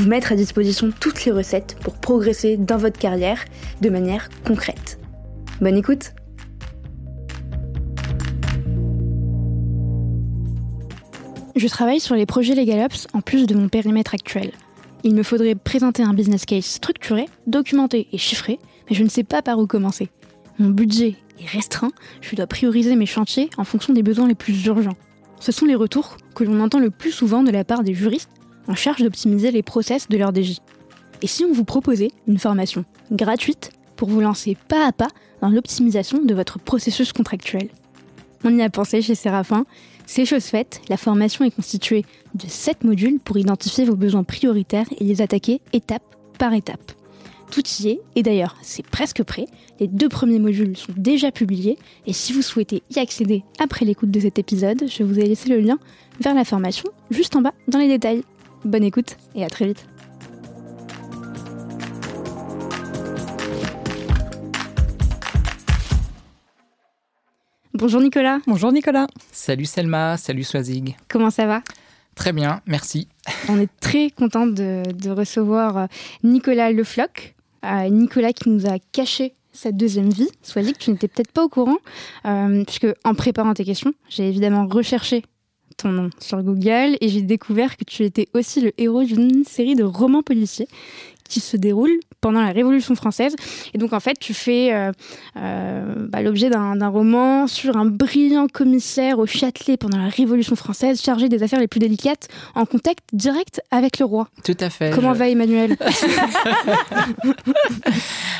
Vous mettre à disposition toutes les recettes pour progresser dans votre carrière de manière concrète. Bonne écoute Je travaille sur les projets LegalOps en plus de mon périmètre actuel. Il me faudrait présenter un business case structuré, documenté et chiffré, mais je ne sais pas par où commencer. Mon budget est restreint, je dois prioriser mes chantiers en fonction des besoins les plus urgents. Ce sont les retours que l'on entend le plus souvent de la part des juristes en charge d'optimiser les process de leur DJ. Et si on vous proposait une formation gratuite pour vous lancer pas à pas dans l'optimisation de votre processus contractuel? On y a pensé chez Séraphin. C'est chose faite, la formation est constituée de 7 modules pour identifier vos besoins prioritaires et les attaquer étape par étape. Tout y est, et d'ailleurs c'est presque prêt, les deux premiers modules sont déjà publiés, et si vous souhaitez y accéder après l'écoute de cet épisode, je vous ai laissé le lien vers la formation juste en bas dans les détails. Bonne écoute et à très vite. Bonjour Nicolas. Bonjour Nicolas. Salut Selma, salut Swazig. Comment ça va? Très bien, merci. On est très content de, de recevoir Nicolas Lefloc, à Nicolas qui nous a caché sa deuxième vie. Soit dit que tu n'étais peut-être pas au courant, euh, puisque en préparant tes questions, j'ai évidemment recherché ton nom sur Google et j'ai découvert que tu étais aussi le héros d'une série de romans policiers qui se déroule pendant la Révolution française. Et donc, en fait, tu fais euh, euh, bah, l'objet d'un roman sur un brillant commissaire au Châtelet pendant la Révolution française, chargé des affaires les plus délicates, en contact direct avec le roi. Tout à fait. Comment va Emmanuel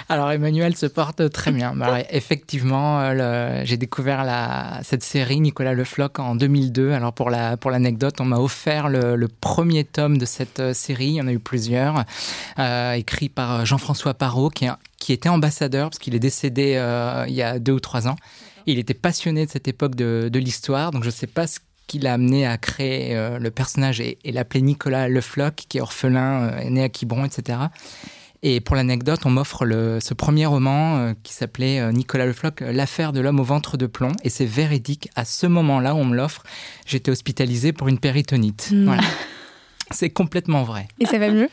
Alors, Emmanuel se porte très bien. Bah, effectivement, euh, j'ai découvert la, cette série, Nicolas Le Floch, en 2002. Alors, pour l'anecdote, la, pour on m'a offert le, le, premier tome de cette série. Il y en a eu plusieurs, euh, écrit par Jean-François Parot, qui, qui, était ambassadeur, parce qu'il est décédé euh, il y a deux ou trois ans. Il était passionné de cette époque de, de l'histoire, donc je ne sais pas ce qui l'a amené à créer euh, le personnage et, et l'appeler Nicolas Le Floch, qui est orphelin, euh, né à Quiberon, etc. Et pour l'anecdote, on m'offre ce premier roman euh, qui s'appelait euh, Nicolas Le Floch, L'affaire de l'homme au ventre de plomb. Et c'est véridique. À ce moment-là, on me l'offre. J'étais hospitalisé pour une péritonite. Mmh. Voilà. C'est complètement vrai. Et ça va mieux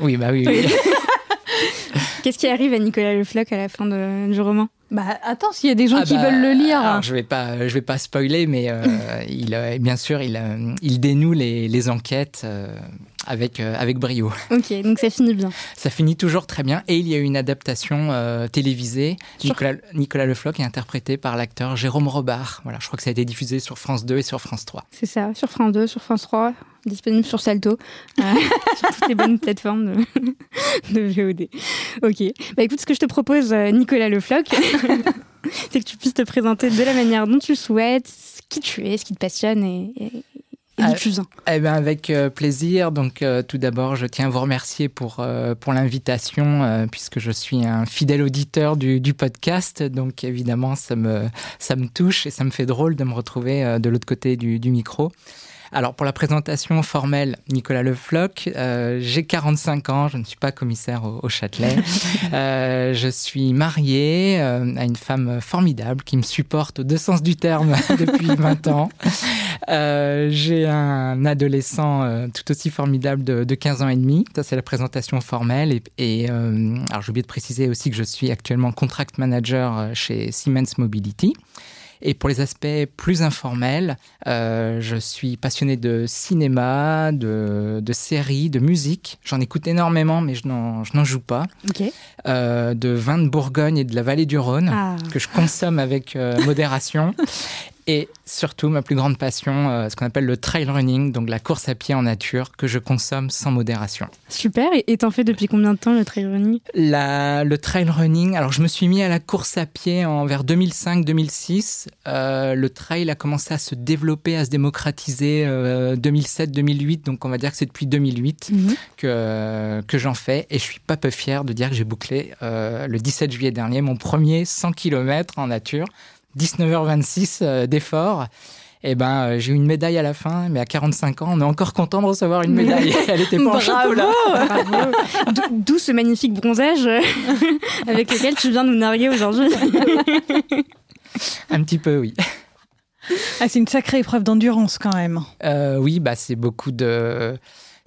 Oui, bah oui. oui. Qu'est-ce qui arrive à Nicolas Le Floch à la fin de, du roman bah attends, s'il y a des gens ah qui bah, veulent le lire. Alors, je vais pas, je vais pas spoiler, mais euh, il, euh, bien sûr, il, euh, il dénoue les, les enquêtes euh, avec avec brio. Ok, donc ça finit bien. Ça finit toujours très bien, et il y a eu une adaptation euh, télévisée. Sur... Nicolas, Nicolas Le Floch est interprété par l'acteur Jérôme Robart. Voilà, je crois que ça a été diffusé sur France 2 et sur France 3. C'est ça, sur France 2, sur France 3, disponible sur Salto, euh, sur toutes les bonnes plateformes de, de VOD. Ok, bah écoute, ce que je te propose, Nicolas Le Floch. c'est que tu puisses te présenter de la manière dont tu souhaites, qui tu es, ce qui te passionne et, et, et viens. Eh ben avec euh, plaisir. Donc euh, tout d'abord, je tiens à vous remercier pour euh, pour l'invitation euh, puisque je suis un fidèle auditeur du, du, podcast. Donc évidemment, ça me ça me touche et ça me fait drôle de me retrouver euh, de l'autre côté du, du micro. Alors pour la présentation formelle, Nicolas Le Floch, euh, j'ai 45 ans, je ne suis pas commissaire au, au Châtelet. euh, je suis marié euh, à une femme formidable qui me supporte aux deux sens du terme depuis 20 ans. J'ai un adolescent tout aussi formidable de, de 15 ans et demi. Ça c'est la présentation formelle et, et alors j'ai oublié de préciser aussi que je suis actuellement contract manager chez Siemens Mobility. Et pour les aspects plus informels, euh, je suis passionné de cinéma, de, de séries, de musique. J'en écoute énormément, mais je n'en joue pas. Okay. Euh, de vin de Bourgogne et de la vallée du Rhône, ah. que je consomme avec euh, modération. Et surtout, ma plus grande passion, euh, ce qu'on appelle le trail running, donc la course à pied en nature, que je consomme sans modération. Super. Et t'en fais depuis combien de temps le trail running? La, Le trail running, alors je me suis mis à la course à pied en vers 2005-2006. Euh, le trail a commencé à se développer, à se démocratiser 2007-2008. Euh, donc on va dire que c'est depuis 2008 mhm. que, que j'en fais. Et je suis pas peu fier de dire que j'ai bouclé le 17 juillet dernier mon premier 100 km en nature. 19h26 euh, d'effort. Et eh ben, euh, j'ai eu une médaille à la fin, mais à 45 ans, on est encore content de recevoir une médaille. Elle était pas en chocolat. D'où ce magnifique bronzage euh, avec lequel tu viens nous narguer aujourd'hui. Un petit peu, oui. Ah, c'est une sacrée épreuve d'endurance quand même. oui, bah, c'est beaucoup de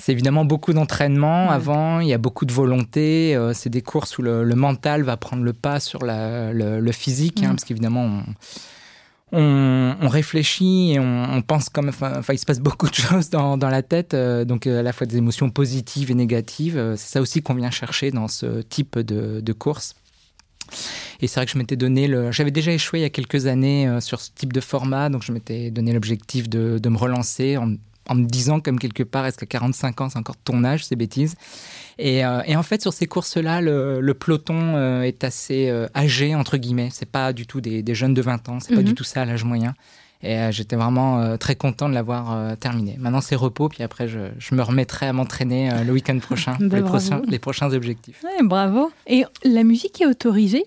c'est évidemment beaucoup d'entraînement avant, il y a beaucoup de volonté. Euh, c'est des courses où le, mental va prendre le pas sur le, physique, hein, parce qu'évidemment, on, réfléchit et on, pense comme. Enfin, il se passe beaucoup de choses dans, la tête, euh, donc euh, à la fois des émotions positives et négatives. C'est ça aussi qu'on vient chercher dans ce type de, course. Et c'est vrai que je m'étais donné le. J'avais déjà échoué il y a quelques années sur ce type de format, donc je m'étais donné l'objectif de, de, me relancer en en me disant comme quelque part, est-ce que 45 ans, c'est encore ton âge, ces bêtises? Et, euh, et, en fait, sur ces courses-là, le, peloton euh, est assez euh, âgé, entre guillemets. C'est pas du tout des, jeunes de 20 ans, c'est pas du mhm. tout ça l'âge moyen. Et j'étais vraiment très content de l'avoir terminé. Maintenant, c'est repos, puis après, je, je me remettrai à m'entraîner le week-end prochain pour les prochains, les prochains objectifs. bravo. Et la musique est autorisée?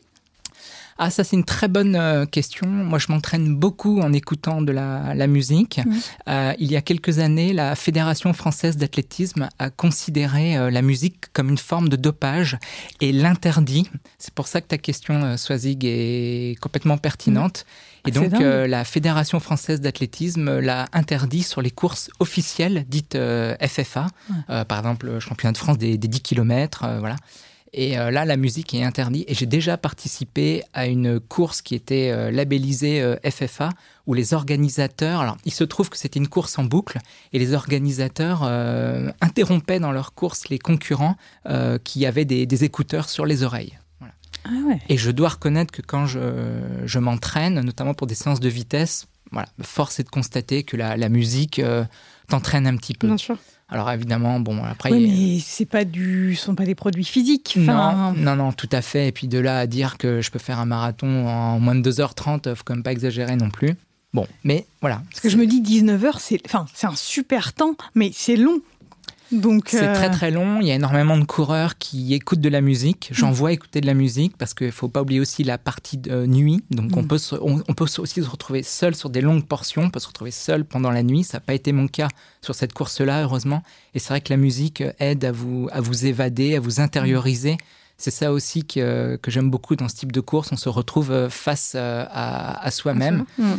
Ah, ça, c'est une très bonne euh, question. Moi, je m'entraîne beaucoup en écoutant de la, musique. Euh, il y a quelques années, la Fédération française d'athlétisme a considéré euh, la musique comme une forme de dopage et l'interdit. C'est pour ça que ta question, Swazig, est complètement pertinente. Et donc, la Fédération française d'athlétisme l'a interdit sur les courses officielles dites FFA, par exemple, le championnat de France des, des 10 km, voilà. Et euh, là, la musique est interdite. Et j'ai déjà participé à une course qui était euh, labellisée euh, FFA, où les organisateurs, alors il se trouve que c'était une course en boucle, et les organisateurs interrompaient dans leur course les concurrents qui avaient des, écouteurs sur les oreilles. Ah et je dois reconnaître que quand je, je m'entraîne, notamment pour des séances de vitesse, voilà, force est de constater que la, la musique t'entraîne un petit peu. Bien sûr. Alors évidemment, bon, après. Oui, mais c'est pas du, sont pas des produits physiques. Non, non, non, tout à fait. Et puis de là à dire que je peux faire un marathon en moins de 2h30, faut quand même pas exagérer non plus. Bon, mais voilà. Parce que je me dis 19h, c'est, enfin, c'est un super temps, mais c'est long c'est très euh, très long. Il y a énormément de coureurs qui écoutent de la musique. J'en mm. vois écouter de la musique parce qu'il ne faut pas oublier aussi la partie de nuit. Donc on, mm. peut on, peut aussi se retrouver seul sur des longues portions. On peut se retrouver seul pendant la nuit. Ça n'a pas été mon cas sur cette course-là, heureusement. Et c'est vrai que la musique aide à vous, à vous évader, à vous intérioriser. C'est ça aussi que, que j'aime beaucoup dans ce type de course. On se retrouve face euh, à, soi-même. Mm.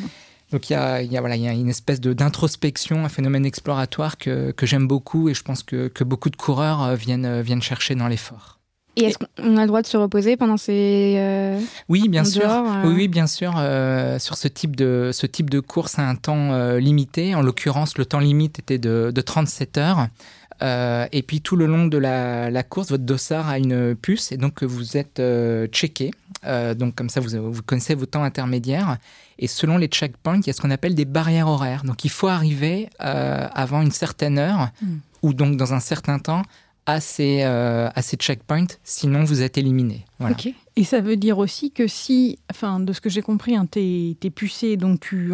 Donc il y a, y a, voilà, y a une espèce d'introspection, un phénomène exploratoire que, que j'aime beaucoup et je pense que, que beaucoup de coureurs euh, viennent, euh, viennent chercher dans l'effort. Et est-ce qu'on a le droit de se reposer pendant ces euh, Oui, bien sûr. Oui, oui, bien sûr. sur ce type de ce type de course à un temps limité, en l'occurrence, le temps limite était de, de 37 heures. et puis tout le long de la, la, course, votre dossard a une puce et donc vous êtes checké. Donc comme ça, vous, vous connaissez vos temps intermédiaires. Et selon les checkpoints, il y a ce qu'on appelle des barrières horaires. Donc il faut arriver euh, avant une certaine heure hmm. ou donc dans un certain temps à ces, euh, à ces checkpoints, sinon vous êtes éliminé. Voilà. Et ça veut dire aussi que si, enfin, de ce que j'ai compris, hein, tu es, pucé, donc tu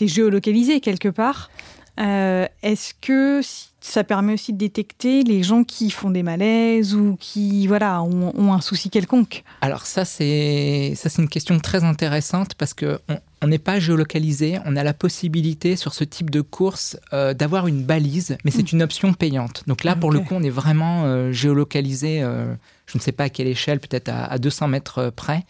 es géolocalisé quelque part. Euh, est-ce que ça permet aussi de détecter les gens qui font des malaises ou qui voilà ont, un souci quelconque Alors ça c'est ça c'est une question très intéressante parce que on n'est pas géolocalisé, on a la possibilité sur ce type de course euh, d'avoir une balise, mais c'est mm. une option payante. Donc là, pour le coup, on est vraiment euh, géolocalisé, je ne sais pas à quelle échelle, peut-être à, 200 mètres près.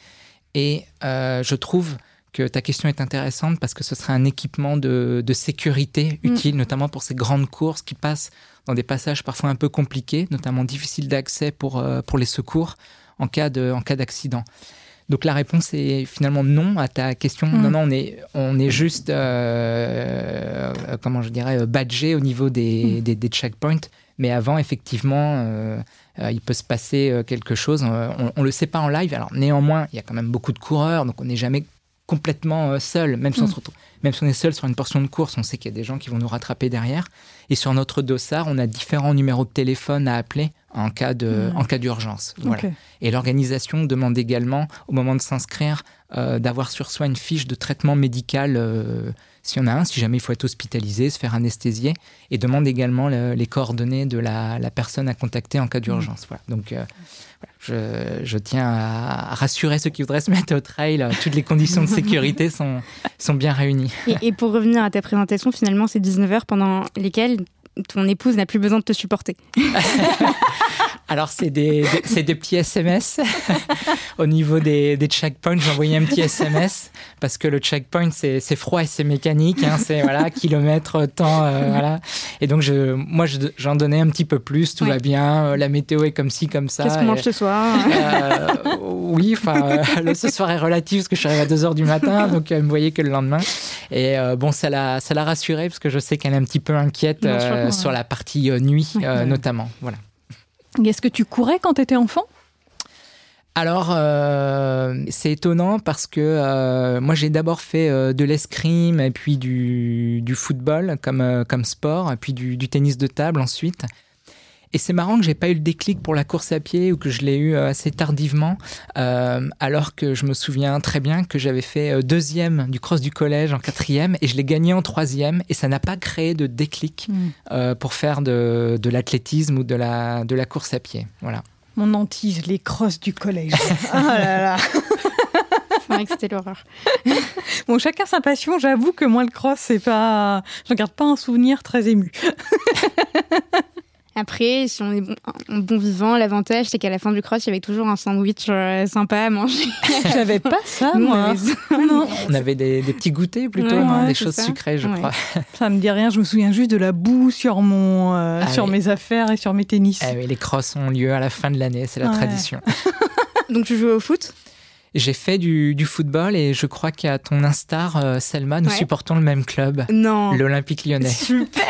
Et je trouve que ta question est intéressante parce que ce serait un équipement de, sécurité mm. utile, notamment pour ces grandes courses qui passent dans des passages parfois un peu compliqués, notamment difficiles d'accès pour, euh, pour les secours en cas d'accident. Donc la réponse est finalement non à ta question. Mm. Non, non, on est, on est juste, euh, euh, comment je dirais, badgé au niveau des, mm. des, checkpoints. Mais avant, effectivement, il peut se passer quelque chose. On ne le sait pas en live. Alors néanmoins, il y a quand même beaucoup de coureurs, donc on n'est jamais complètement seul, même si, on Mm. se retrouve- même si on est seul sur une portion de course, on sait qu'il y a des gens qui vont nous rattraper derrière. Et sur notre dossard, on a différents numéros de téléphone à appeler en cas de, Mm. en cas d'urgence. Voilà. Et l'organisation demande également, au moment de s'inscrire, euh, d'avoir sur soi une fiche de traitement médical, euh, si on a un, si jamais il faut être hospitalisé, se faire anesthésier, et demande également le- les coordonnées de la, la personne à contacter en cas d'urgence. Voilà. Donc, euh. Je, je tiens à rassurer ceux qui voudraient se mettre au trail. Toutes les conditions de sécurité sont, sont bien réunies. Et, et pour revenir à ta présentation, finalement, c'est 19 heures pendant lesquelles ton épouse n'a plus besoin de te supporter. Alors, c'est des, des- c'est des petits SMS. Au niveau des, des checkpoints, j'envoyais un petit SMS parce que le checkpoint, c'est c'est froid et c'est mécanique. hein, c'est voilà, kilomètre, temps. euh, voilà. Et donc, je, moi, je- j'en donnais un petit peu plus. Tout Ouais. va bien. euh, La météo est comme ci, comme ça. Qu'est-ce qu'on mange ce soir Euh, oui, enfin, euh, le ce soir est relatif parce que je suis arrivé à 2h du matin, donc elle me voyait que le lendemain. Et bon, ça l'a, ça l'a rassurée parce que je sais qu'elle est un petit peu inquiète sur la partie nuit, Ouais. notamment. Voilà. Est-ce que tu courais quand tu étais enfant? Alors, euh, c'est étonnant parce que euh, moi, j'ai d'abord fait euh, de l'escrime et puis du, du football comme, comme sport, et puis du, du tennis de table ensuite. Et c'est marrant que j'ai pas eu le déclic pour la course à pied ou que je l'ai eu euh, assez tardivement, euh, alors que je me souviens très bien que j'avais fait euh, deuxième du cross du collège en quatrième et je l'ai gagné en troisième et ça n'a pas créé de déclic euh, pour faire de, de l'athlétisme ou de la, de la course à pied. Voilà. Mon hantise, les crosses du collège. ah là là. C'est vrai que c'était l'horreur. Bon, chacun sa passion. J'avoue que moi, le cross, c'est pas. Je garde pas un souvenir très ému. Après, si on est bon, un bon vivant, l'avantage, c'est qu'à la fin du cross, il y avait toujours un sandwich euh, sympa à manger. J'avais pas ça, moi. Non, On avait des, des petits goûters plutôt, Ouais, ouais, des choses ça. sucrées, je Ouais. crois. ça me dit rien. Je me souviens juste de la boue sur mon, euh, Ah sur oui. mes affaires et sur mes tennis. Ah oui, les crosses ont lieu à la fin de l'année, c'est la Ouais. tradition. Donc tu joues au foot? J'ai fait du, du football et je crois qu'à ton instar, euh, Selma, nous Ouais. supportons le même club, Non. l'Olympique lyonnais. Super,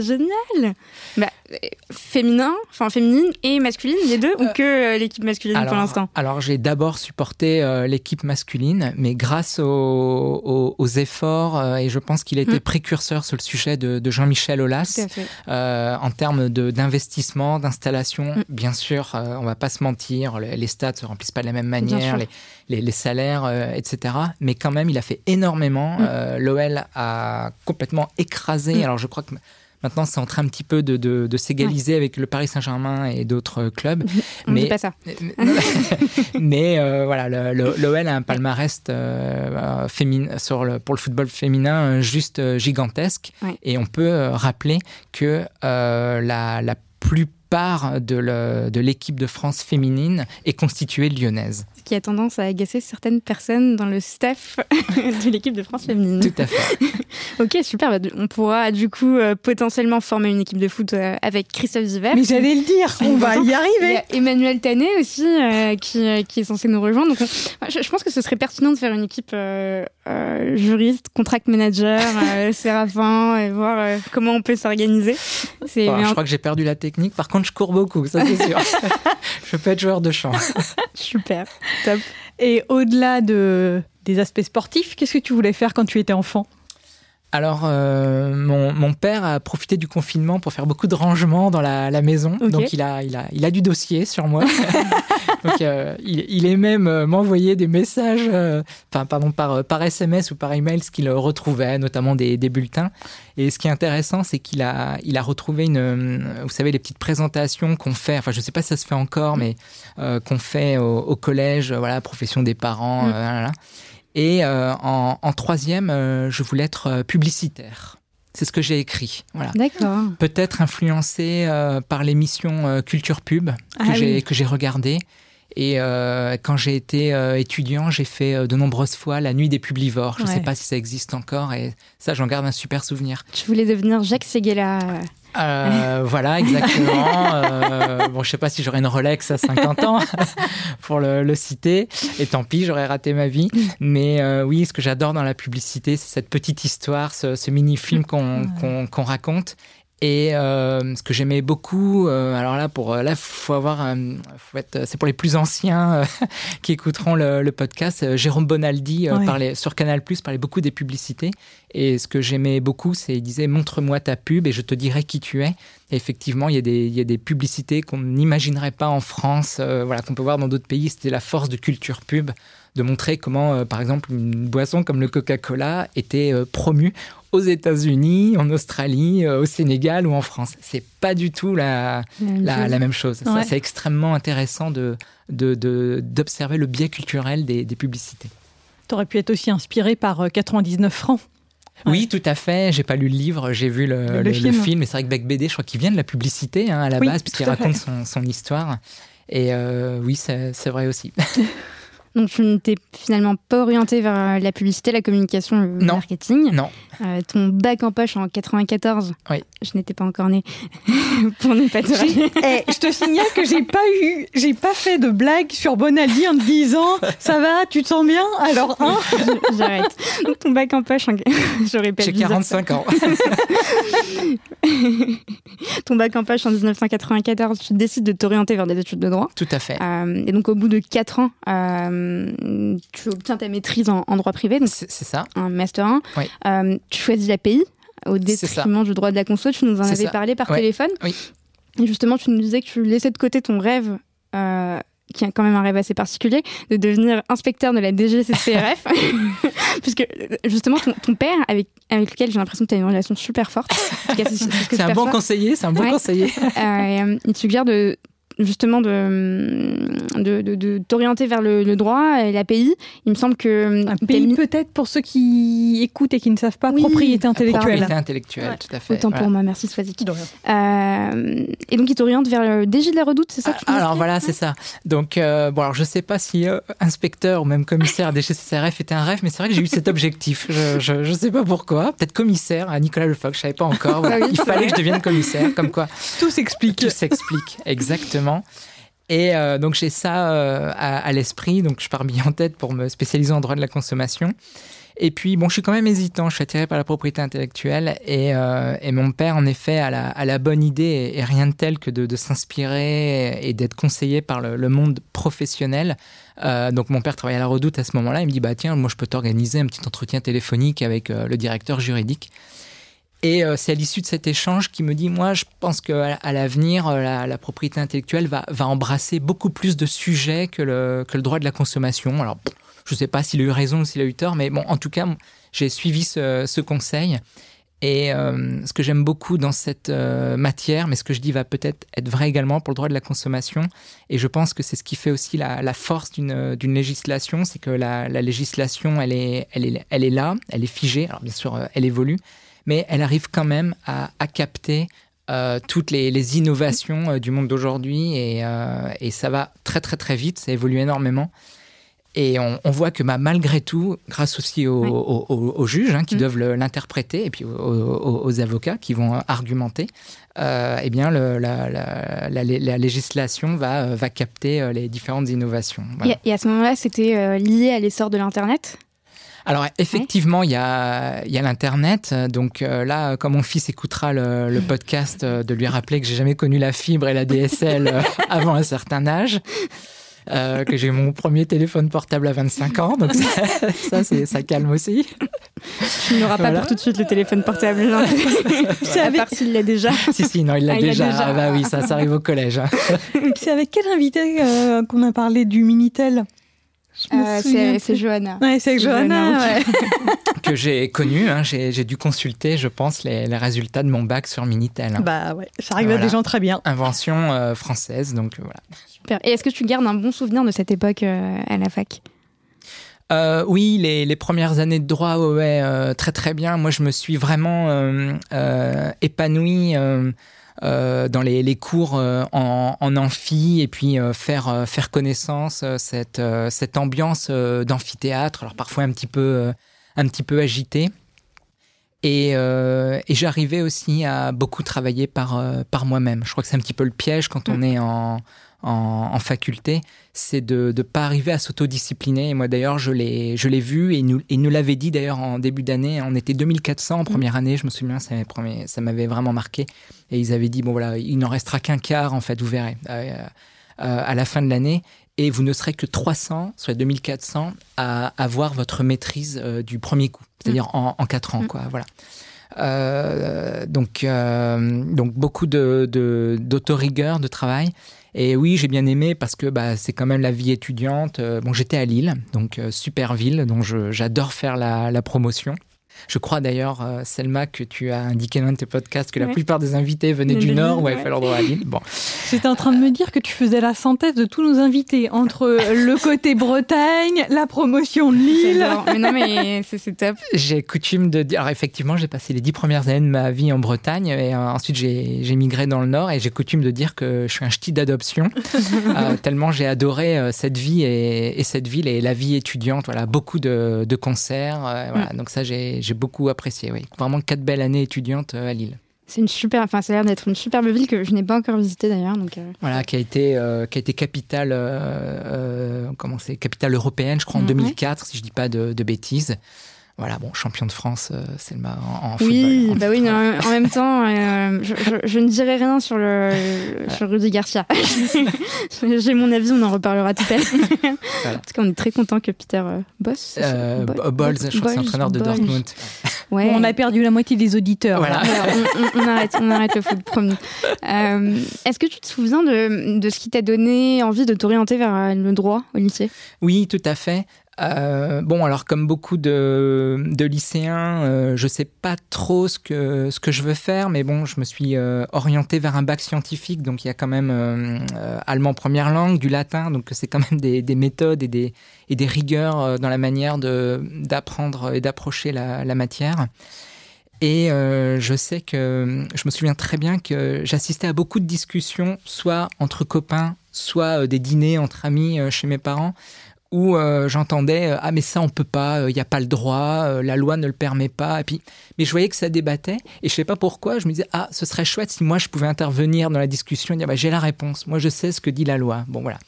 génial. Bah, euh, féminin, enfin féminine et masculine, les deux, ou que euh, l'équipe masculine pour l'instant? alors j'ai d'abord supporté euh, l'équipe masculine, mais grâce aux, aux- aux efforts, euh, et je pense qu'il a été Mm. précurseur sur le sujet de, de Jean-Michel Aulas. Euh, en termes d'investissement, d'installation, Mm. bien sûr, euh, on va pas se mentir, les, les stades se remplissent pas de la même manière, les, les- les salaires, euh, etc. Mais quand même, il a fait énormément. Mm. Euh, L'OL a complètement écrasé. Mm. Alors, je crois que maintenant, c'est en train un petit peu de, de- de s'égaliser avec le Paris Saint-Germain et d'autres euh, clubs. On Mais- dit pas ça. Mais euh, voilà, l'OL a un palmarès euh, féminin, sur le, pour le football féminin juste gigantesque. Ouais. Et on peut rappeler que euh, la, la plupart le- de l'équipe de France féminine est constituée de lyonnaises. Ce qui a tendance à agacer certaines personnes dans le staff de l'équipe de France féminine. Tout à fait. Ok, super. bah, on pourra du coup euh, potentiellement former une équipe de foot euh, avec Christophe Ziver. Mais j'allais le dire, on va y Il y arriver. a Emmanuel Tanet aussi euh, qui, euh, qui est censé nous rejoindre. Donc, on- je, je pense que ce serait pertinent de faire une équipe euh, juriste, contract manager, euh, Séraphin, et voir euh, comment on peut s'organiser. C'est Bon, mais je crois que j'ai perdu la technique. Par contre, je cours beaucoup, ça c'est sûr. je peux être joueur de champ. super, top. Et au-delà de, des aspects sportifs, qu'est-ce que tu voulais faire quand tu étais enfant? Alors, euh, mon, mon père a profité du confinement pour faire beaucoup de rangements dans la, la maison. Ok. Donc, il a, il, a, il a du dossier sur moi. Donc, euh, il, il est même euh, m'envoyer des messages, euh, enfin, pardon, par, euh, par SMS ou par email, ce qu'il retrouvait, notamment des, des bulletins. Et ce qui est intéressant, c'est qu'il a, il a retrouvé une, euh, vous savez, les petites présentations qu'on fait. Enfin, je ne sais pas si ça se fait encore, mais euh, qu'on fait au, au collège, voilà, profession des parents, Mm. voilà. Et euh, en, en troisième, euh, je voulais être euh, publicitaire. C'est ce que j'ai écrit. Voilà. D'accord. Peut-être influencé euh, par l'émission euh, Culture Pub que Ah oui. que j'ai regardée. Et euh, quand j'ai été étudiant, j'ai fait de nombreuses fois la nuit des publivores. Je ne sais pas si ça existe encore et ça, j'en garde un super souvenir. Je voulais devenir Jacques Seguela. Euh, voilà, exactement. Euh, bon, je sais pas si j'aurai une Rolex à 50 ans pour le, le citer. Et tant pis, j'aurais raté ma vie. Mais euh, oui, ce que j'adore dans la publicité, c'est cette petite histoire, ce, ce mini-film qu'on qu'on- qu'on raconte. Et euh, ce que j'aimais beaucoup, euh, alors là, pour là, faut avoir, euh, faut être, c'est pour les plus anciens euh, qui écouteront le, le podcast. euh, Jérôme Bonaldi euh, Ouais. parlait sur Canal Plus parlait beaucoup des publicités. Et ce que j'aimais beaucoup, c'est il disait montre-moi ta pub et je te dirai qui tu es. Et effectivement, il y a des, il y a des publicités qu'on n'imaginerait pas en France, euh, voilà, qu'on peut voir dans d'autres pays. C'était la force de culture pub de montrer comment, euh, par exemple, une boisson comme le Coca-Cola était euh, promue aux États-Unis, en Australie, euh, au Sénégal ou en France. C'est pas du tout la, la, la même chose. Ouais. C'est extrêmement intéressant de d'observer le biais culturel des, des publicités. T'aurais pu être aussi inspiré par euh, 99 francs. Ouais. Oui, tout à fait. J'ai pas lu le livre, j'ai vu le, Le le- le film. Et c'est vrai que Beck BD, je crois qu'il vient de la publicité hein, à la Oui, base, puisqu'il raconte son, son histoire. Et euh, oui, c'est vrai aussi. Donc tu ne t'es finalement pas orienté vers euh, la publicité, la communication, le Non. marketing. Non. Euh, ton bac en poche en 94, Oui. Je n'étais pas encore née, pour ne pas te J'ai- Eh, je te signale que j'ai pas eu, j'ai pas fait de blague sur Bonaldi en te disant ça va, tu te sens bien? Alors hein? J'arrête. Donc ton bac en poche, en... je répète. J'ai bizarre. 45 ans. ton bac en poche en 1994, tu décides de t'orienter vers des études de droit. tout à fait. Euh, et donc au bout de 4 ans, euh, tu obtiens ta maîtrise en, en droit privé, donc C'est c'est ça. un master 1. Oui. Euh, tu choisis l'API au détriment du droit de la conso. Tu nous en avais ça. parlé par Ouais. téléphone. Oui. Et justement, tu nous disais que tu laissais de côté ton rêve. euh, qui est quand même un rêve assez particulier, de devenir inspecteur de la DGCCRF. Puisque, euh, justement, ton, ton père, avec, avec lequel j'ai l'impression que tu as une relation super forte, c'est ce un bon conseiller, c'est un bon conseiller. euh, il te suggère de justement de, de, de, de t'orienter vers le, le droit et l'API. Il me semble que Un t'as pays mis- peut-être pour ceux qui écoutent et qui ne savent pas, Oui. propriété intellectuelle. Propriété intellectuelle, Ouais. tout à fait. Autant Voilà. pour moi, merci Swazik. Euh, et donc il t'oriente vers le DG de la Redoute, c'est ça que tu Ah, Alors voilà, c'est ça. Donc, euh, bon, alors je sais pas si euh, inspecteur ou même commissaire des CCRF était un rêve, mais c'est vrai que j'ai eu cet objectif. Je, je, je sais pas pourquoi. Peut-être commissaire à Nicolas Le Foch, je savais pas encore. Voilà. Ah oui, Il fallait vrai. que je devienne commissaire, comme quoi Tout s'explique. tout s'explique exactement. Et euh, donc j'ai ça euh, à, l'esprit, donc je pars bien en tête pour me spécialiser en droit de la consommation. Et puis bon, je suis quand même hésitant, je suis attiré par la propriété intellectuelle et, euh, et mon père en effet a la, la bonne idée et, rien de tel que de, s'inspirer et d'être conseillé par le, le monde professionnel. Donc mon père travaillait à la Redoute à ce moment-là, il me dit bah tiens, moi je peux t'organiser un petit entretien téléphonique avec le directeur juridique. Et euh, c'est à l'issue de cet échange qu'il me dit, moi, je pense qu'à l'avenir, euh, la, propriété intellectuelle va, va embrasser beaucoup plus de sujets que le, que le droit de la consommation. Alors, je ne sais pas s'il a eu raison ou s'il a eu tort, mais bon, en tout cas, j'ai suivi ce, conseil. Et euh, ce que j'aime beaucoup dans cette matière, mais ce que je dis va peut-être être vrai également pour le droit de la consommation, et je pense que c'est ce qui fait aussi la, la force d'une législation, c'est que la, la législation, elle est, elle, est, elle est là, elle est figée, alors bien sûr, elle évolue, mais elle arrive quand même à, à capter euh, toutes les, les innovations euh, du monde d'aujourd'hui, et, euh, et ça va très très très vite, ça évolue énormément. Et on, on voit que bah, malgré tout, grâce aussi aux, Oui. aux- aux- aux juges hein, qui Mm. doivent l'interpréter et puis aux, avocats qui vont argumenter, eh bien le- la, la- la- la législation va, va capter les différentes innovations. Voilà. Et, à ce moment-là, c'était lié à l'essor de l'Internet? Alors effectivement, il y a, il y a l'Internet. Donc euh, là, quand mon fils écoutera le, le podcast, euh, de lui rappeler que j'ai jamais connu la fibre et la DSL euh, avant un certain âge. euh, que j'ai eu mon premier téléphone portable à 25 ans, donc ça, ça, c'est- ça calme aussi. Tu n'auras pas Voilà. pour tout de suite le téléphone portable. genre. C'est à avec, part s'il l'a déjà. Si, si, non, il l'a Ah, déjà. déjà. Ah bah oui, ça, ça arrive au collège. c'est avec quel invité euh, qu'on a parlé du Minitel? Euh, c'est. Johanna. Ouais, c'est Johanna. Johanna, ouais. que j'ai connu. hein. J'ai dû consulter, je pense, les, les résultats de mon bac sur Minitel. hein. Bah ouais, ça arrive à Voilà. des gens très bien. Invention euh, française, donc voilà. Super. Et est-ce que tu gardes un bon souvenir de cette époque euh, à la fac? Euh, oui, les, les premières années de droit, ouais, euh, très très bien. Moi, je me suis vraiment euh, euh, épanoui euh, dans les, les cours euh, en, en amphi et puis euh, faire faire connaissance cette cette ambiance d'amphithéâtre. Alors parfois un petit peu un petit peu agité. Et, et j'arrivais aussi à beaucoup travailler par, par moi-même. Je crois que c'est un petit peu le piège quand on mm. est en, en, faculté, c'est de ne pas arriver à s'autodiscipliner. Et moi d'ailleurs, je l'ai, je l'ai vu et nous, et nous l'avait dit d'ailleurs en début d'année. On était 2400 en mm. première année, je me souviens, ça m'avait, ça m'avait vraiment marqué. Et ils avaient dit, bon voilà, il n'en restera qu'un quart en fait, vous verrez, euh, euh, à la fin de l'année. Et vous ne serez que 300, soit 2400, à avoir votre maîtrise euh, du premier coup, c'est-à-dire mm. en, en 4 ans. Mm. Quoi, voilà. donc, donc beaucoup de, de, d'autorigueur de travail. Et oui, j'ai bien aimé parce que bah, c'est quand même la vie étudiante. Euh, bon, j'étais à Lille, donc euh, super ville, dont j'adore faire la, la promotion. Je crois d'ailleurs, euh, Selma, que tu as indiqué dans tes podcasts que la plupart des invités venaient du Nord ou avaient fait leur droit à Lille. Bon. J'étais en train de me dire que tu faisais la synthèse de tous nos invités entre le côté Bretagne, la promotion de Lille. Mais non, mais c'est top. J'ai coutume de dire, alors effectivement, j'ai passé les dix premières années de ma vie en Bretagne et euh, ensuite j'ai migré dans le Nord et j'ai coutume de dire que je suis un ch'ti d'adoption, euh, tellement j'ai adoré cette vie et, cette ville et la vie étudiante. Voilà, beaucoup de, concerts. voilà, mm. Donc ça, j'ai j'ai beaucoup apprécié. Oui. Vraiment quatre belles années étudiantes euh, à Lille. C'est une super, enfin, ça a l'air d'être une superbe ville que je n'ai pas encore visitée d'ailleurs. Donc, euh. Voilà, qui a été, euh, qui a été capitale, comment c'est, capitale européenne, je crois, en 2004, si je dis pas de, de bêtises. Voilà, bon, champion de France, euh, c'est le en, en oui, football. bah oui, en même temps, euh, je, ne dirai rien sur, le, sur Rudy Garcia. J'ai mon avis, on en reparlera tout à l'heure. En tout cas, on est très content que Peter euh, Boss. Euh, Bolz, je crois que c'est entraîneur de Dortmund. Ouais. on a perdu la moitié des auditeurs. Voilà. on, arrête, on arrête le foot, promis. Est-ce que tu te souviens de, de ce qui t'a donné envie de t'orienter vers le droit au lycée Oui, tout à fait. Euh, bon, alors comme beaucoup de, lycéens, euh, je sais pas trop ce que, ce que je veux faire, mais bon, je me suis euh, orienté vers un bac scientifique, donc il y a quand même allemand première langue, du latin, donc c'est quand même des, méthodes et des, et des rigueurs dans la manière d'apprendre et d'approcher la, la, matière. Et je sais que je me souviens très bien que j'assistais à beaucoup de discussions, soit entre copains, soit des dîners entre amis chez mes parents, où euh, j'entendais euh, ah mais ça on peut pas, il n'y a pas le droit, la loi ne le permet pas. Et puis, mais je voyais que ça débattait et je sais pas pourquoi. Je me disais ah ce serait chouette si moi je pouvais intervenir dans la discussion, et dire bah, j'ai la réponse, moi je sais ce que dit la loi. Bon voilà.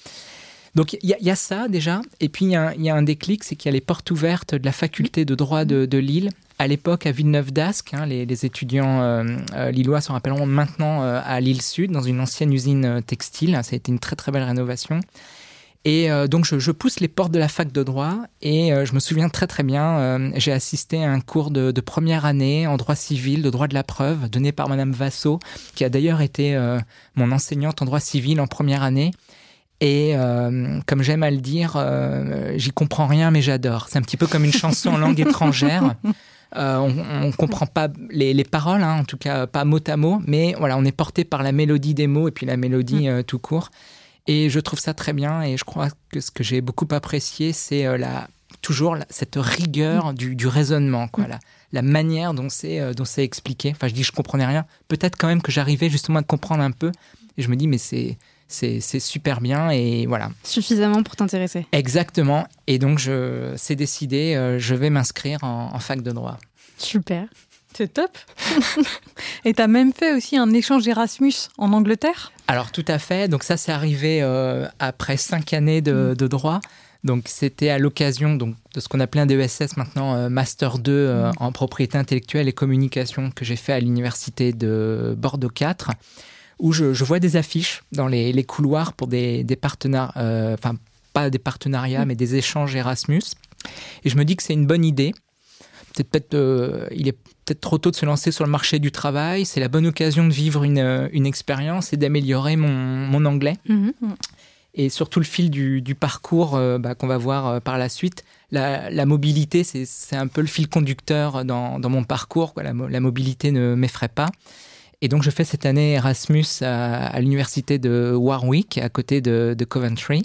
Donc il y, a ça déjà, et puis il y, a un déclic, c'est qu'il y a les portes ouvertes de la faculté de droit de, Lille. À l'époque, à Villeneuve-d'Ascq, hein, les, étudiants euh, lillois se rappelleront maintenant à Lille Sud, dans une ancienne usine textile. Ça a été une très très belle rénovation. Et euh, donc je, pousse les portes de la fac de droit et euh, je me souviens très très bien, euh, j'ai assisté à un cours de, première année en droit civil, de droit de la preuve, donné par Madame Vassot, qui a d'ailleurs été mon enseignante en droit civil en première année. Et comme j'aime à le dire, j'y comprends rien mais j'adore. C'est un petit peu comme une chanson en langue étrangère. on, ne comprend pas les, paroles, hein, en tout cas pas mot à mot, mais voilà, on est porté par la mélodie des mots et puis la mélodie mm. tout court. Et je trouve ça très bien. Et je crois que ce que j'ai beaucoup apprécié, c'est euh, la, toujours cette rigueur du, raisonnement, quoi, la, la manière dont c'est euh, dont c'est expliqué. Enfin, je dis je comprenais rien. Peut-être quand même que j'arrivais justement à comprendre un peu. Et je me dis mais c'est c'est super bien et voilà. Suffisamment pour t'intéresser. Exactement. Et donc je c'est décidé. Euh, je vais m'inscrire en, en fac de droit. Super. C'est top. Et tu as même fait aussi un échange Erasmus en Angleterre? Alors tout à fait. Donc ça, c'est arrivé euh, après cinq années de, mm. droit. Donc c'était à l'occasion donc de ce qu'on appelait un DESS maintenant euh, Master 2 euh, mm. en propriété intellectuelle et communication que j'ai fait à l'université de Bordeaux 4 où je, vois des affiches dans les, couloirs pour des, des partenaires, enfin pas des partenariats mm. mais des échanges Erasmus. Et je me dis que c'est une bonne idée peut-être il est peut-être trop tôt de se lancer sur le marché du travail. C'est la bonne occasion de vivre une, euh, une expérience et d'améliorer mon, mon, anglais. Mhm. Et surtout le fil du, du parcours euh, bah, qu'on va voir par la suite. La, la mobilité, c'est un peu le fil conducteur dans, dans mon parcours. Quoi. La, la, mobilité ne m'effraie pas. Et donc je fais cette année Erasmus à, à l'université de Warwick, à côté de, de Coventry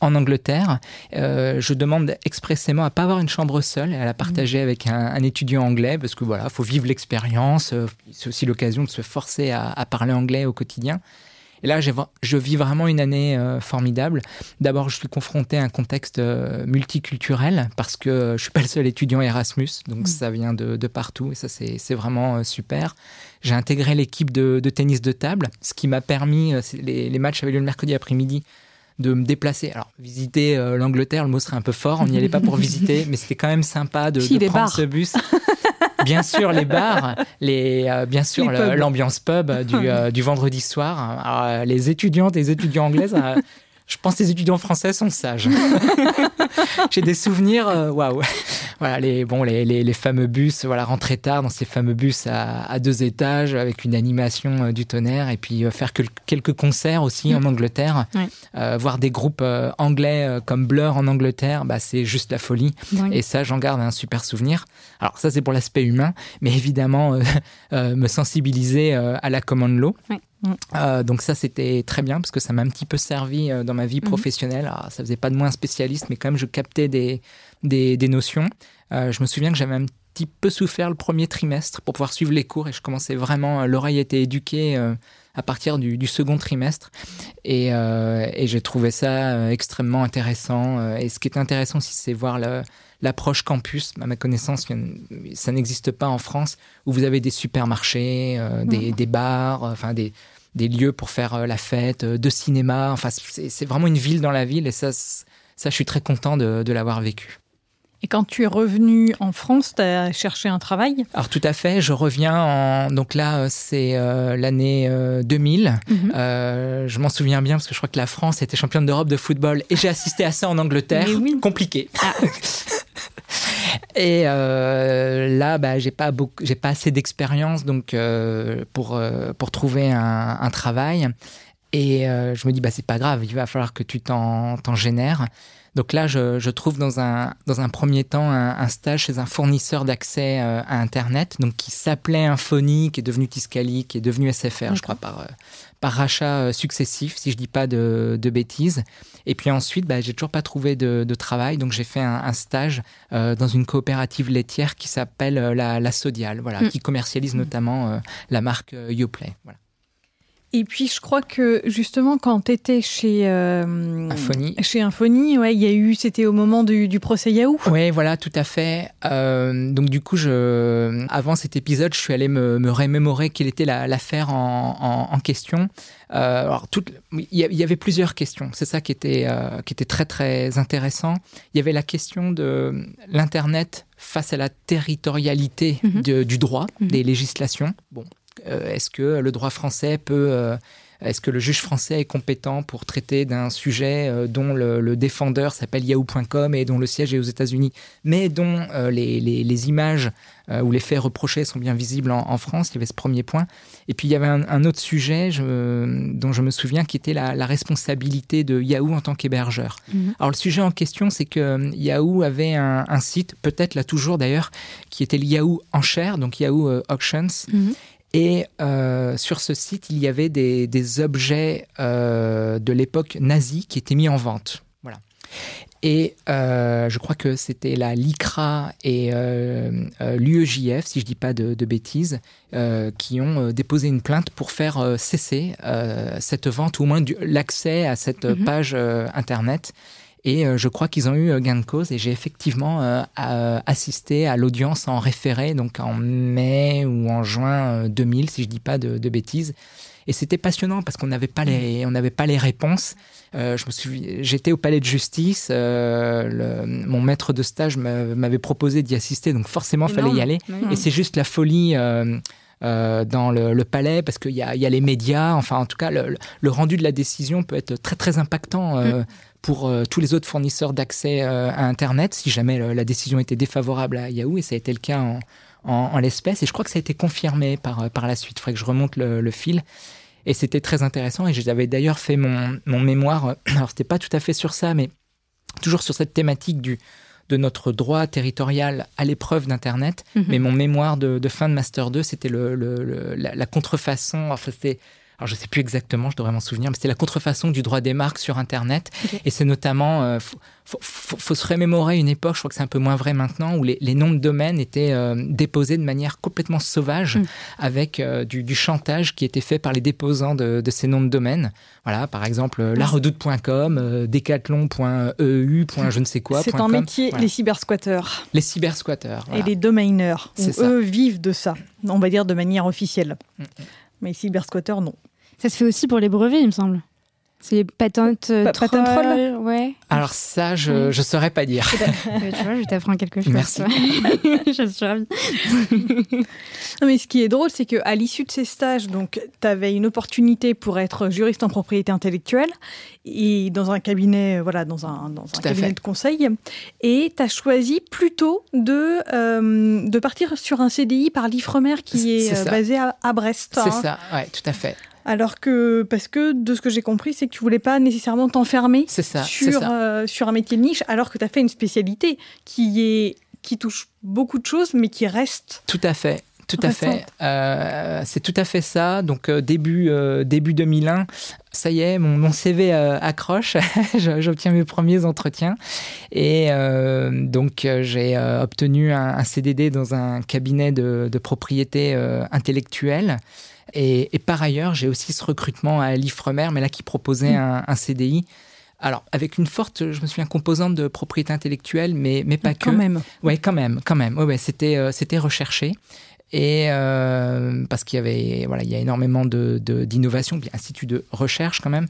en Angleterre. Euh, je demande expressément à pas avoir une chambre seule et à la partager avec un, étudiant anglais parce que voilà, faut vivre l'expérience. Euh, c'est aussi l'occasion de se forcer à, parler anglais au quotidien. Et là, je vis vraiment une année euh, formidable. D'abord, je suis confronté à un contexte euh, multiculturel parce que je suis pas le seul étudiant Erasmus, donc mm. ça vient de, partout et ça, c'est vraiment super. J'ai intégré l'équipe de, tennis de table, ce qui m'a permis, les, les matchs avaient lieu le mercredi après-midi, de me déplacer. Alors, visiter l'Angleterre, le mot serait un peu fort, on n'y allait pas pour visiter, mais c'était quand même sympa de, de prendre ce bus. bien sûr les bars, les, euh, bien sûr l'ambiance pub du, euh, du, vendredi soir. Euh, les étudiantes et les étudiants anglaises je pense que les étudiants français sont sages. J'ai des souvenirs, euh, waouh. Voilà, les, bon, les, les, fameux bus, voilà, rentrer tard dans ces fameux bus à, à deux étages avec une animation euh, du tonnerre et puis euh, faire quelques concerts aussi en Angleterre. voir des groupes anglais comme Blur en Angleterre, bah, c'est juste la folie. Et ça, j'en garde un super souvenir. Alors, ça, c'est pour l'aspect humain, mais évidemment, me sensibiliser à la command law. Euh, donc ça c'était très bien parce que ça m'a un petit peu servi euh, dans ma vie mhm. professionnelle. Alors, ça faisait pas de moi un spécialiste, mais quand même je captais des, des, des notions. Euh, je me souviens que j'avais un petit peu souffert le premier trimestre pour pouvoir suivre les cours et je commençais vraiment, l'oreille était éduquée à partir du, du, second trimestre et, et j'ai trouvé ça extrêmement intéressant. Et ce qui est intéressant aussi c'est voir le l'approche campus, à ma connaissance, ça n'existe pas en France, où vous avez des supermarchés, euh, des, des, bars, euh, enfin des, des, lieux pour faire euh, la fête, de cinéma. Enfin, c'est vraiment une ville dans la ville et ça, ça je suis très content de, de l'avoir vécu. Et quand tu es revenu en France, tu as cherché un travail? Alors tout à fait, je reviens en... Donc là, c'est euh, l'année 2000. Euh, mhm. euh, je m'en souviens bien parce que je crois que la France était championne d'Europe de football et j'ai assisté à ça en Angleterre. Compliqué. Ah. Et là, bah, j'ai pas beaucoup, j'ai pas assez d'expérience donc pour pour trouver un, un travail. Et je me dis bah c'est pas grave, il va falloir que tu t'en génères. Donc là, je, trouve dans un, dans un premier temps un, stage chez un fournisseur d'accès euh, à Internet, donc qui s'appelait Infony, qui est devenu Tiscali, qui est devenu SFR, je crois, par, euh, par rachat euh, successif, si je dis pas de, de bêtises. Et puis ensuite, bah, j'ai toujours pas trouvé de, de travail, donc j'ai fait un, stage dans une coopérative laitière qui s'appelle la, la Sodial, voilà, mm. qui commercialise notamment la marque Yoplait. Voilà. Et puis, je crois que justement, quand tu étais chez euh, chez Infony, ouais, il y a eu, c'était au moment du, du, procès Yahoo. Oui, voilà, tout à fait. Euh, donc, du coup, je, avant cet épisode, je suis allé me, me remémorer quelle était l'affaire en, en, en, question. Euh, alors, il y avait plusieurs questions. C'est ça qui était, euh, qui était très, très intéressant. Il y avait la question de l'Internet face à la territorialité mhm. de, du droit, mhm. des législations. Bon, est-ce que le droit français peut euh, est-ce que le juge français est compétent pour traiter d'un sujet euh, dont le, défendeur s'appelle yahoo.com et dont le siège est aux États-Unis, mais dont les, images ou les faits reprochés sont bien visibles en, France? Il y avait ce premier point. Et puis il y avait un, autre sujet dont je me souviens qui était la, responsabilité de Yahoo en tant qu'hébergeur. Mhm. Alors le sujet en question, c'est que Yahoo avait un, site, peut-être là toujours d'ailleurs, qui était le Yahoo Enchères, donc Yahoo Auctions. Mhm. Et euh, sur ce site, il y avait des, des objets euh, de l'époque nazie qui étaient mis en vente. Voilà. Et euh, je crois que c'était la LICRA et l'UEJF, si je ne dis pas de, de bêtises, qui ont déposé une plainte pour faire cesser cette vente ou au moins l'accès à cette -hmm. page Internet. Et euh, je crois qu'ils ont eu euh, gain de cause. Et j'ai effectivement euh, assisté à l'audience en référé, donc en mai ou en juin 2000, si je dis pas de, de bêtises. Et c'était passionnant parce qu'on n'avait pas les, on n'avait pas les réponses. Euh, je me souviens, j'étais au palais de justice. Euh, le, mon maître de stage m'avait proposé d'y assister, donc forcément, il fallait y aller. Et c'est juste la folie. Euh, dans le, le, palais parce qu'il y a, y a les médias. Enfin, en tout cas, le, le, rendu de la décision peut être très très impactant. Mm pour euh, tous les autres fournisseurs d'accès euh, à Internet, si jamais la décision était défavorable à Yahoo, et ça a été le cas en, en, en l'espèce. Et je crois que ça a été confirmé par, euh, par la suite. Il faudrait que je remonte le, le fil. Et c'était très intéressant. Et j'avais d'ailleurs fait mon, mon mémoire. Alors, c'était pas tout à fait sur ça, mais toujours sur cette thématique du, de notre droit territorial à l'épreuve d'Internet. Mm -hmm. Mais mon mémoire de, de, fin de Master 2, c'était le, le, la, la, contrefaçon. Enfin, c'était alors je sais plus exactement, je devrais m'en souvenir, mais c'était la contrefaçon du droit des marques sur Internet. Et c'est notamment, euh, faut, faut, se remémorer une époque, je crois que c'est un peu moins vrai maintenant, où les, noms de domaine étaient euh, déposés de manière complètement sauvage, mm. avec euh, du, chantage qui était fait par les déposants de, ces noms de domaine. Voilà, par exemple, laredoute.com, decathlon.eu, je ne sais quoi. C'est un métier, les cybersquatteurs. Les cybersquatteurs. Et les domainers, eux vivent de ça, on va dire de manière officielle. Mm, mm. Mais cybersquatteurs, non. Ça se fait aussi pour les brevets, il me semble. C'est les patentes euh, troll, ouais. Alors ça, je ne saurais pas dire. tu vois, je t'apprends quelque chose. Merci. je suis ravie. non, mais ce qui est drôle, c'est qu'à l'issue de ces stages, donc, tu avais une opportunité pour être juriste en propriété intellectuelle et dans un cabinet, voilà, dans un, dans un cabinet de conseil. Et tu as choisi plutôt de, euh, de partir sur un CDI par l'Ifremer qui est, euh, basé à, Brest. C'est hein. ça, ouais, tout à fait. Alors que, parce que de ce que j'ai compris, c'est que tu voulais pas nécessairement t'enfermer sur, euh, sur un métier de niche, alors que tu as fait une spécialité qui, est, qui touche beaucoup de choses, mais qui reste. Tout à fait. Tout à fait. Euh, c'est tout à fait ça. Donc euh, début début 2001, ça y est, mon, CV accroche. J'obtiens mes premiers entretiens et donc j'ai obtenu un, CDD dans un cabinet de, de propriété intellectuelle. Et, par ailleurs, j'ai aussi ce recrutement à l'Ifremer, mais là qui proposait mm. un, CDI. Alors, avec une forte, je me souviens, composante de propriété intellectuelle, mais, mais pas que. Quand même. Oui, quand même, quand même. Ouais, c'était, euh, c'était recherché. Et euh, parce qu'il y avait, voilà, il y a énormément de, d'innovation, institut de recherche quand même.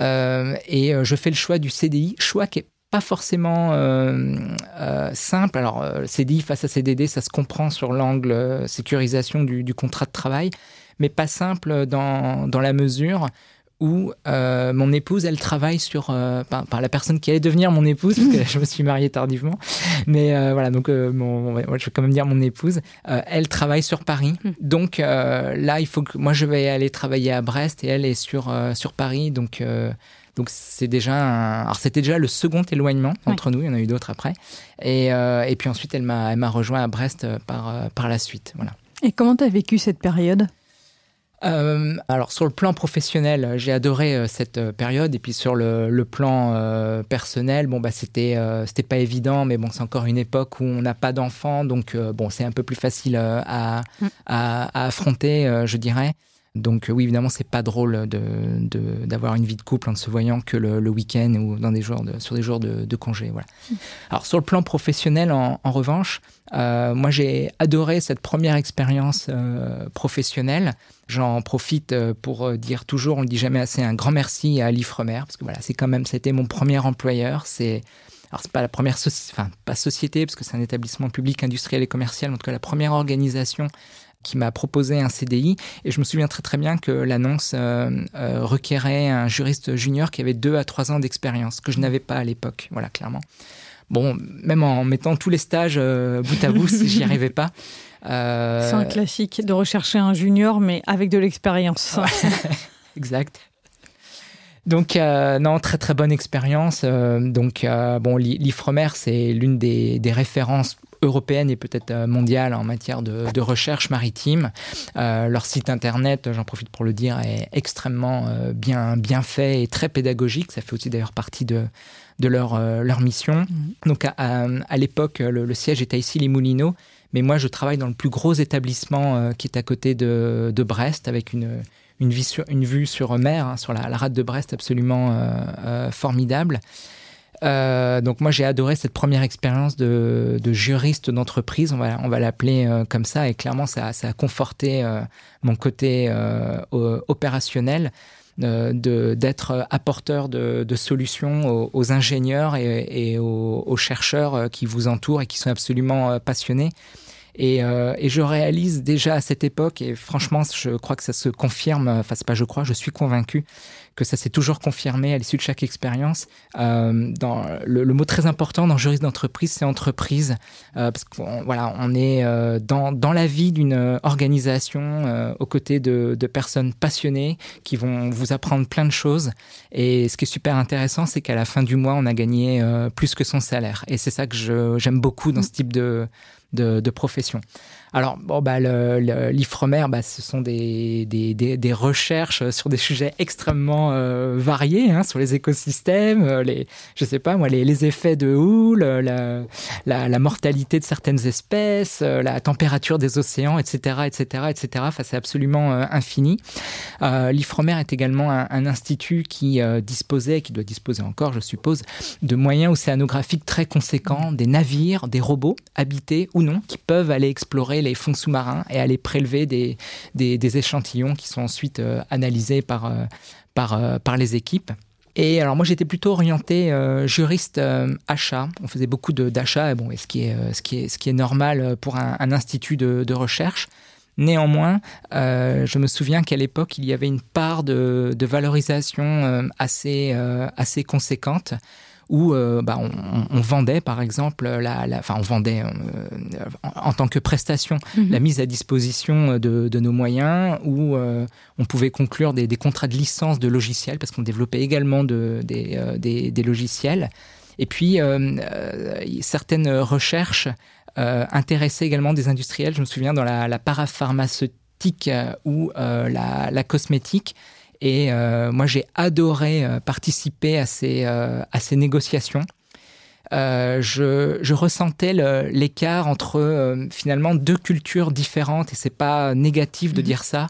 Euh, et je fais le choix du CDI, choix qui est pas forcément simple. Alors, CDI face à CDD, ça se comprend sur l'angle sécurisation du, du, contrat de travail mais pas simple dans, dans la mesure où euh, mon épouse, elle travaille sur euh, par, la personne qui allait devenir mon épouse, parce que je me suis marié tardivement. Mais euh, voilà, donc mon, je vais quand même dire mon épouse, elle travaille sur Paris. Hmm. Donc là, il faut que moi je vais aller travailler à Brest et elle est sur sur Paris. Donc donc c'est déjà un... alors c'était déjà le second éloignement entre nous. Il y en a eu d'autres après. Et, et puis ensuite, elle m'a elle m'a rejoint à Brest par par la suite. Voilà. Et comment tu as vécu cette période? Euh, alors sur le plan professionnel, j'ai adoré euh, cette euh, période et puis sur le, le plan euh, personnel, bon bah c'était c'était pas évident, mais bon c'est encore une époque où on n'a pas d'enfants, donc bon c'est un peu plus facile à, mm. à, à affronter, je dirais. Donc oui, évidemment, c'est pas drôle d'avoir de, une vie de couple en ne se voyant que le, week-end ou dans des jours de, sur des jours de, congé. Voilà. Alors sur le plan professionnel, en, revanche, euh, moi j'ai adoré cette première expérience euh, professionnelle. J'en profite euh, pour dire toujours, on ne dit jamais assez, un grand merci à l'Ifremer parce que voilà, c'est quand même, c'était mon premier employeur. C'est alors c'est pas la première société, enfin pas société parce que c'est un établissement public, industriel et commercial, en tout cas la première organisation qui m'a proposé un CDI. Et je me souviens très très bien que l'annonce euh, euh, requérait un juriste junior qui avait deux à trois ans d'expérience, que je n'avais pas à l'époque, voilà, clairement. Bon, même en mettant tous les stages euh, bout à bout, j'y arrivais pas. C'est un classique de rechercher un junior, mais avec de l'expérience. exact. Donc non, très très bonne expérience. donc bon, l'Ifremer c'est l'une des, des, références européenne et peut-être euh, mondiale en matière de, recherche maritime. Euh, leur site internet, j'en profite pour le dire, est extrêmement euh, bien, bien fait et très pédagogique. Ça fait aussi d'ailleurs partie de, de leur, leur mission. Mhm. Donc à, à, l'époque, le, siège était ici, les Moulineaux, mais moi je travaille dans le plus gros établissement qui est à côté de, de Brest avec une, une, vue sur, une vue sur mer, hein, sur la, la, rade de Brest absolument formidable. Euh, donc moi j'ai adoré cette première expérience de, juriste d'entreprise, on va, on va l'appeler euh, comme ça, et clairement ça, ça a conforté euh, mon côté opérationnel d'être apporteur de, solutions aux, ingénieurs et, aux, chercheurs qui vous entourent et qui sont absolument passionnés. Et, et, je réalise déjà à cette époque, et franchement, je crois que ça se confirme, enfin, c'est pas je crois, je suis convaincu que ça s'est toujours confirmé à l'issue de chaque expérience. Euh, dans le, mot très important dans juriste d'entreprise, c'est entreprise, euh, parce qu'on voilà, on est euh, dans, dans la vie d'une organisation aux côtés de, de, personnes passionnées qui vont vous apprendre plein de choses. Et ce qui est super intéressant, c'est qu'à la fin du mois, on a gagné plus que son salaire. Et c'est ça que j'aime beaucoup dans ce type de, de, de profession. Alors, bon, bah, l'IFREMER, bah, ce sont des, des, recherches sur des sujets extrêmement euh, variés, hein, sur les écosystèmes, euh, les, je sais pas moi, les, les effets de houle, la, la, mortalité de certaines espèces, euh, la température des océans, etc., etc., etc. C'est absolument infini. Euh, L'IFREMER est également un, un institut qui disposait, qui doit disposer encore, je suppose, de moyens océanographiques très conséquents, des navires, des robots habités ou non, qui peuvent aller explorer les fonds sous-marins et aller prélever des, des, échantillons qui sont ensuite euh, analysés par, euh, par, euh, par les équipes. Et alors moi j'étais plutôt orienté juriste achat. On faisait beaucoup d'achats, bon, ce qui est ce qui est ce qui est normal pour un, institut de, recherche. Néanmoins, je me souviens qu'à l'époque il y avait une part de, de valorisation assez assez conséquente où euh, bah, on, vendait par exemple, la, enfin on vendait euh, en, tant que prestation mhm. la mise à disposition de, nos moyens, où euh, on pouvait conclure des, contrats de licence de logiciels parce qu'on développait également de, des, des, logiciels. Et puis certaines recherches intéressaient également des industriels. Je me souviens dans la, la parapharmaceutique ou la, la cosmétique et euh, moi, j'ai adoré euh, participer à ces, euh, à ces négociations. je, je, ressentais l'écart entre finalement deux cultures différentes, et c'est pas négatif de mhm. dire ça,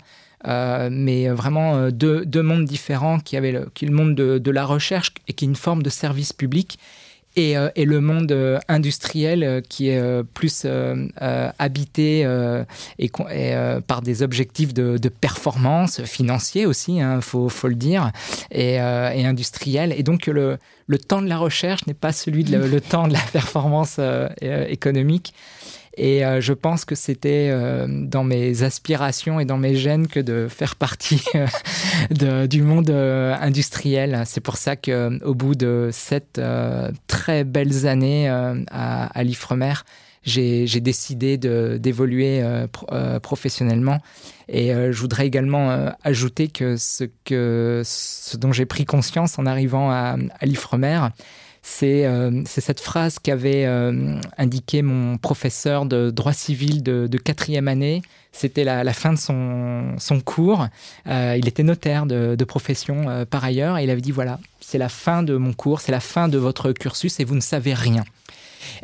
mais vraiment deux, deux, mondes différents qui avaient le, qui le monde de, de, la recherche et qui est une forme de service public euh, et, le monde euh, industriel euh, qui est plus habité et, par des objectifs de, performance financiers aussi, il hein, faut, faut, le dire, et, et, industriel. Et donc le, le temps de la recherche n'est pas celui de le, temps de la performance économique. Et euh, je pense que c'était euh, dans mes aspirations et dans mes gènes que de faire partie euh, du monde industriel. C'est pour ça qu'au bout de sept très belles années à, l'Ifremer, j'ai décidé d'évoluer professionnellement. Et je voudrais également ajouter que ce, que ce dont j'ai pris conscience en arrivant à l'Ifremer, euh, c'est cette phrase qu'avait euh, indiqué mon professeur de droit civil de, quatrième année. C'était la, fin de son, son cours. Euh, il était notaire de, profession par ailleurs et il avait dit voilà, c'est la fin de mon cours, c'est la fin de votre cursus et vous ne savez rien.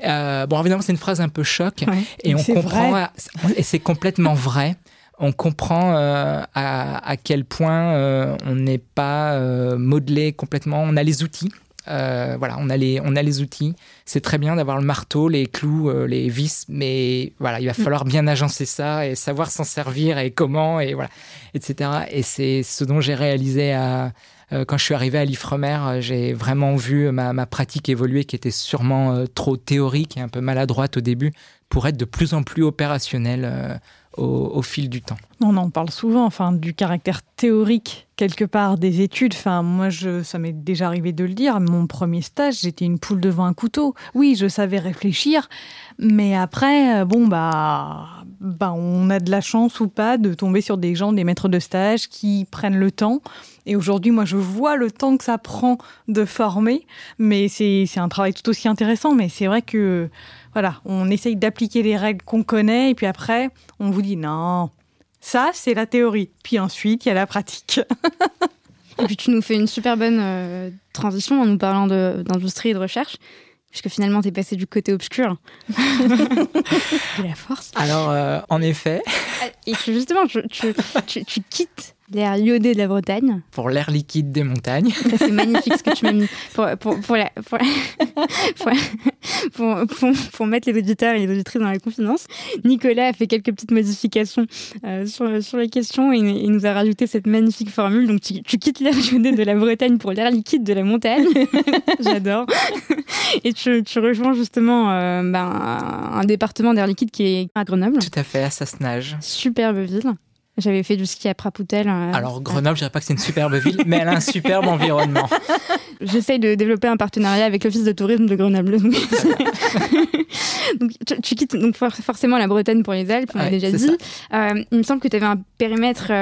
bon, évidemment, c'est une phrase un peu choc et on comprend, et c'est complètement vrai on comprend à, à, quel point on n'est pas modelé complètement. On a les outils, euh, voilà, on a les, on a les outils. C'est très bien d'avoir le marteau, les clous, euh, les vis, mais voilà, il va mm. falloir bien agencer ça et savoir s'en servir et comment et voilà, etc. Et c'est ce dont j'ai réalisé à, euh, quand je suis arrivé à l'Ifremer, j'ai vraiment vu ma, ma, pratique évoluer, qui était sûrement trop théorique et un peu maladroite au début, pour être de plus en plus opérationnelle au, fil du temps. On en parle souvent, enfin, du caractère théorique quelque part des études. Enfin, moi, je, ça m'est déjà arrivé de le dire. Mon premier stage, j'étais une poule devant un couteau. Oui, je savais réfléchir, mais après, euh, bon, bah, bah, on a de la chance ou pas de tomber sur des gens, des maîtres de stage qui prennent le temps. Et aujourd'hui, moi, je vois le temps que ça prend de former, mais c'est un travail tout aussi intéressant. Mais c'est vrai que voilà, on essaye d'appliquer les règles qu'on connaît et puis après, on vous dit non, ça c'est la théorie. Puis ensuite, il y a la pratique. et puis tu nous fais une super bonne euh, transition en nous parlant d'industrie et de recherche puisque finalement tu es passé du côté obscur de la force. Alors, euh, en effet. Et justement, tu, tu quittes L'air iodé de la Bretagne. Pour l'air liquide des montagnes. C'est magnifique ce que tu m'as mis. Pour, pour, pour, pour, mettre les auditeurs et les auditrices dans la confidence, Nicolas a fait quelques petites modifications euh, sur, sur les questions et il nous a rajouté cette magnifique formule. Donc tu, quittes l'air iodé de la Bretagne pour l'air liquide de la montagne. J'adore. Et tu, tu, rejoins justement euh, ben, un département d'air liquide qui est à Grenoble. Tout à fait, à Sassenage. Superbe ville. J'avais fait du ski à Prapoutel. Alors Grenoble, je dirais pas que c'est une superbe ville, mais elle a un superbe environnement. J'essaye de développer un partenariat avec l'office de tourisme de Grenoble. donc, tu, quittes donc forcément la Bretagne pour les Alpes, on l'a déjà dit. il me semble que tu avais un périmètre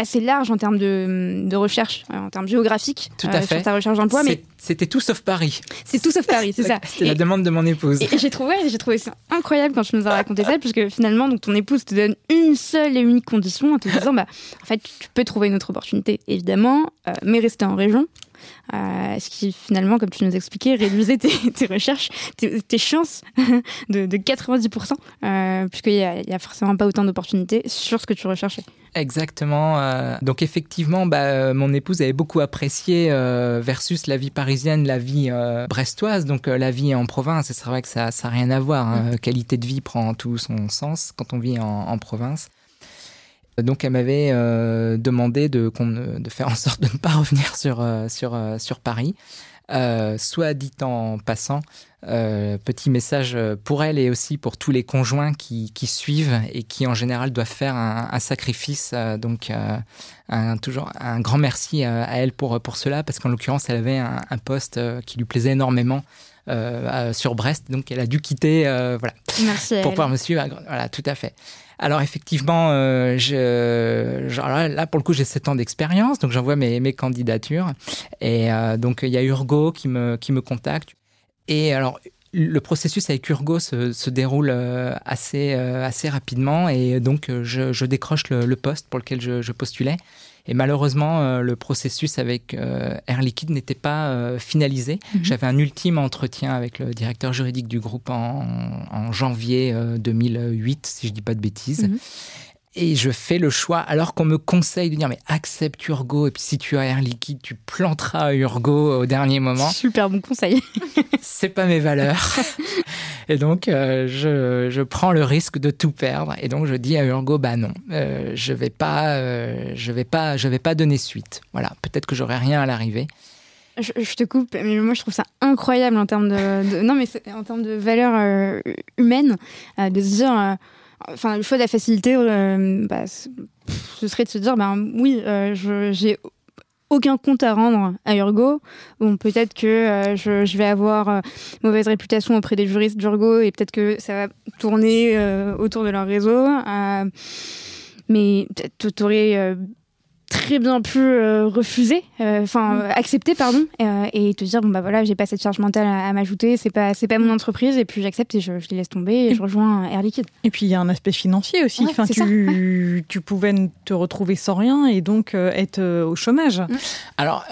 assez large en termes de, recherche, euh, en termes géographiques, tout à euh, fait. sur ta recherche d'emploi. Mais c'était tout sauf Paris. C'est tout sauf Paris, c'est ça. C'était la demande de mon épouse. Et, j'ai trouvé, j'ai trouvé ça incroyable quand tu nous as raconté ça, puisque finalement, donc ton épouse te donne une seule et unique condition en te disant, bah, en fait, tu peux trouver une autre opportunité, évidemment, euh, mais rester en région. Euh, ce qui finalement, comme tu nous expliquais, réduisait tes, recherches, tes, chances de, 90%, euh, puisqu'il n'y a, a, forcément pas autant d'opportunités sur ce que tu recherchais. Exactement. Euh, donc effectivement, bah, mon épouse avait beaucoup apprécié versus la vie parisienne, la vie brestoise, donc la vie en province. Et c'est vrai que ça n'a rien à voir. Hein. Mm. Qualité de vie prend tout son sens quand on vit en province. Donc elle m'avait euh, demandé de, de, faire en sorte de ne pas revenir sur, euh, sur, euh, sur Paris. soit dit en passant, petit message pour elle et aussi pour tous les conjoints qui, qui suivent et qui en général doivent faire un, sacrifice. donc un, toujours un grand merci à, elle pour, pour cela parce qu'en l'occurrence elle avait un, poste qui lui plaisait énormément. sur Brest, donc elle a dû quitter, voilà, Merci pour pouvoir me suivre. Voilà, tout à fait. Alors effectivement, euh, je, là, pour le coup j'ai 7 ans d'expérience, donc j'envoie mes, mes candidatures. Et euh, donc il y a Urgo qui me qui me contacte. Et alors le processus avec Urgo se, déroule euh, assez, assez rapidement. Et donc je, décroche le, poste pour lequel je postulais. Et malheureusement, euh, le processus avec euh, Air Liquide n'était pas euh, finalisé. Mhm. J'avais un ultime entretien avec le directeur juridique du groupe en, janvier 2008, si je ne dis pas de bêtises. Mhm. Et je fais le choix, alors qu'on me conseille de dire, mais accepte Urgo, et puis si tu as Air Liquide, tu planteras Urgo au dernier moment. Super bon conseil. C'est pas mes valeurs. Et donc, euh, je, je, prends le risque de tout perdre. Et donc, je dis à Urgo, bah non, euh, je vais pas, euh, je vais pas, je vais pas donner suite. Voilà, peut-être que j'aurai rien à l'arrivée. Je, te coupe, mais moi je trouve ça incroyable en termes de, non mais en termes de valeur humaine, de se dire enfin, le choix de la facilité, euh, bah, ce serait de se dire, ben oui, euh, j'ai aucun compte à rendre à Urgo. Bon, peut-être que euh, je, vais avoir mauvaise réputation auprès des juristes d'Urgo et peut-être que ça va tourner autour de leur réseau. mais tu aurais très bien pu euh, refuser, euh, enfin mm. accepter pardon, euh, et te dire bon bah voilà j'ai pas cette charge mentale à, m'ajouter, c'est pas c'est pas mon entreprise et puis j'accepte et je, je, les laisse tomber et je rejoins Air Liquide. Et puis il y a un aspect financier aussi, enfin tu, tu pouvais te retrouver sans rien et donc être au chômage. Mm. Alors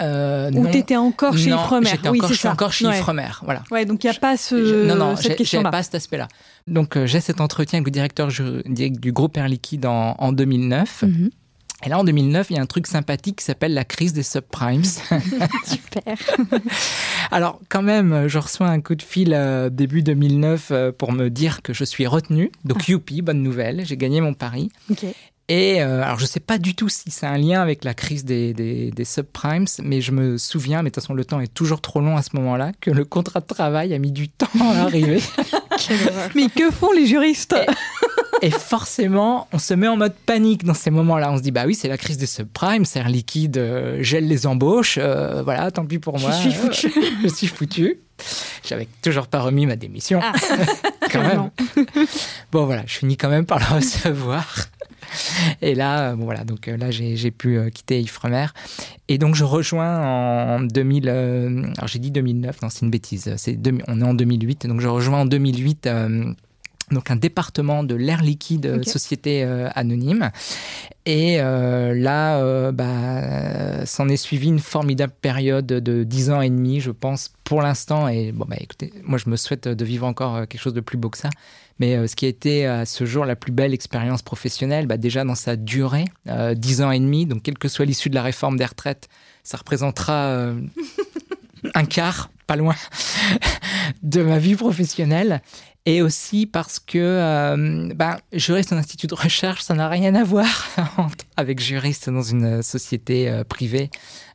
ou t'étais encore chez Ifremer. J'étais oui, encore, je suis encore chez Ifremer, voilà. Ouais donc il y a pas ce non non j'ai pas cet aspect-là. Donc j'ai cet entretien avec le directeur du groupe Air Liquide en, en 2009. Et là, en 2009, il y a un truc sympathique qui s'appelle la crise des subprimes. Super. Alors, quand même, je reçois un coup de fil euh, début 2009 euh, pour me dire que je suis retenu. Donc, ah. youpi, bonne nouvelle, j'ai gagné mon pari. Et euh, alors, je ne sais pas du tout si c'est un lien avec la crise des, des, des, subprimes, mais je me souviens, mais de toute façon, le temps est toujours trop long à ce moment-là, que le contrat de travail a mis du temps à arriver. mais que font les juristes? Et forcément, on se met en mode panique dans ces moments-là. On se dit, bah oui, c'est la crise des subprimes, c'est liquide, euh, gèle les embauches, euh, voilà, tant pis pour moi. Je suis foutu. je suis foutu. J'avais toujours pas remis ma démission. Ah, quand même. bon, voilà, je finis quand même par la recevoir. Et là, bon, voilà, donc euh, là, j'ai pu quitter Ifremer. Et donc, je rejoins en 2000. alors, j'ai dit 2009, non, c'est une bêtise. C'est on est en 2008. Donc, je rejoins en 2008 donc un département de l'air liquide société euh, anonyme. Et euh, là, euh, bah, s'en est suivi une formidable période de dix ans et demi, je pense, pour l'instant. Et bon, bah, écoutez, moi, je me souhaite de vivre encore quelque chose de plus beau que ça. Mais ce qui a été à ce jour la plus belle expérience professionnelle, bah, déjà dans sa durée, dix ans et demi, donc quelle que soit l'issue de la réforme des retraites, ça représentera un quart, pas loin, de ma vie professionnelle et aussi parce que euh, ben, juriste en institut de recherche, ça n'a rien à voir avec juriste dans une société euh, privée,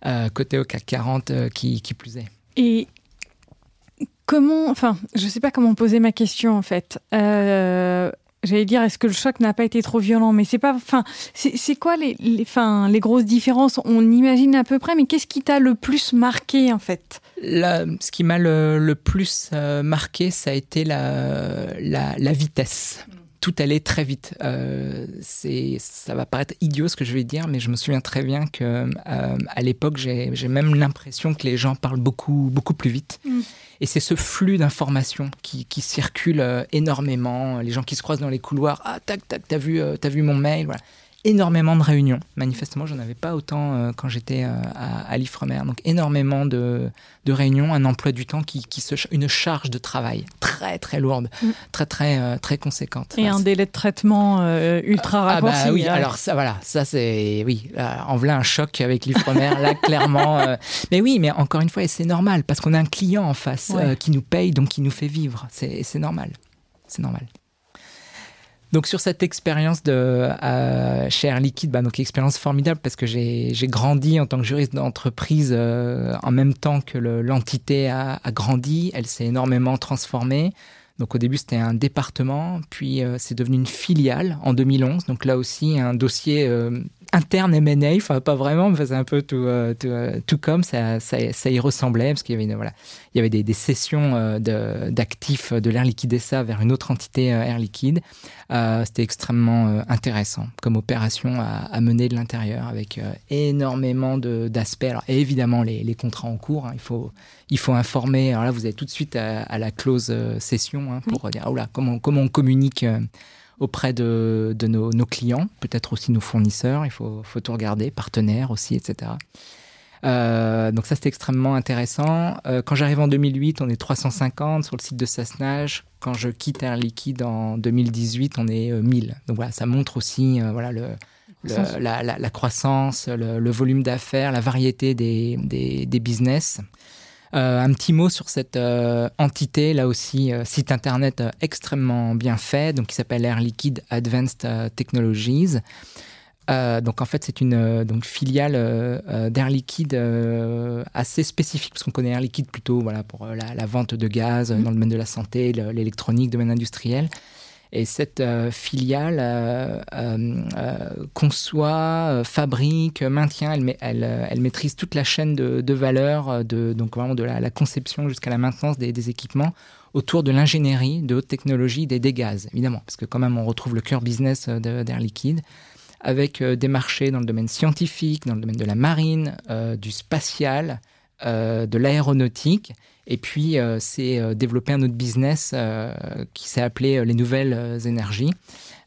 euh, côté au CAC 40 qui, qui, plus est. Et comment, enfin, je ne sais pas comment poser ma question en fait. J'allais dire, est-ce que le choc n'a pas été trop violent? Mais c'est pas. Enfin, c'est quoi les, les, les grosses différences? On imagine à peu près, mais qu'est-ce qui t'a le plus marqué en fait? Ce qui m'a le, plus euh, marqué, ça a été la, la, la vitesse tout allait très vite. Euh, c'est, ça va paraître idiot ce que je vais dire, mais je me souviens très bien que euh, à l'époque, j'ai, même l'impression que les gens parlent beaucoup, beaucoup plus vite. Mm. Et c'est ce flux d'informations qui, qui circule énormément. Les gens qui se croisent dans les couloirs, ah tac tac, t'as vu, t'as vu mon mail, voilà énormément de réunions. Manifestement, j'en avais pas autant euh, quand j'étais euh, à, à l'Ifremer. Donc énormément de, de, réunions, un emploi du temps qui, qui se, une charge de travail très très lourde, mm. très très euh, très conséquente. Et un délai de traitement ultra ah, raccourci. Ah bah oui, alors ça voilà, ça c'est oui, en voilà un choc avec l'Ifremer là clairement. mais oui, mais encore une fois, c'est normal parce qu'on a un client en face qui nous paye, donc qui nous fait vivre. C'est normal, c'est normal. Donc sur cette expérience de euh, chez Air Liquide, bah, donc expérience formidable parce que j'ai grandi en tant que juriste d'entreprise euh, en même temps que l'entité a, grandi, elle s'est énormément transformée. Donc au début c'était un département, puis euh, c'est devenu une filiale en 2011. Donc là aussi un dossier euh, interne M&A, enfin pas vraiment, mais c'est un peu tout, euh, euh, tout, comme ça, ça, ça, y ressemblait parce qu'il y avait, voilà, il y avait des, des cessions euh, d'actifs de, l'Air Liquide SA vers une autre entité Air Liquide. C'était extrêmement intéressant comme opération à, à mener de l'intérieur avec énormément d'aspects. Alors évidemment les, les, contrats en cours, hein, il faut il faut informer. Alors là vous avez tout de suite à, la clause cession hein, pour dire oh là comment comment on communique auprès de, nos, clients, peut-être aussi nos fournisseurs, il faut, faut tout regarder, partenaires aussi, etc. Euh, donc ça, c'est extrêmement intéressant. Euh, quand j'arrive en 2008, on est 350 sur le site de Sasnage. Quand je quitte Air Liquide en 2018, on est 1000. Euh, donc voilà, ça montre aussi voilà, le, la, croissance, le, volume d'affaires, la variété des, des, des business. Euh, un petit mot sur cette euh, entité, là aussi, euh, site internet extrêmement bien fait, donc qui s'appelle Air Liquide Advanced Technologies. donc en fait c'est une donc filiale d'Air Liquide assez spécifique parce qu'on connaît Air Liquide plutôt voilà pour la, vente de gaz mmh. dans le domaine de la santé, l'électronique, domaine industriel. Et cette euh, filiale euh, euh, conçoit, fabrique, maintient, elle, maîtrise toute la chaîne de, valeur, de, donc vraiment de la, conception jusqu'à la maintenance des, équipements autour de l'ingénierie, de haute technologie, des, des gaz, évidemment, parce que quand même on retrouve le cœur business d'Air Liquide avec des marchés dans le domaine scientifique, dans le domaine de la marine, du spatial, de l'aéronautique et puis, euh, c'est euh, développer un autre business euh, qui s'est appelé les nouvelles énergies.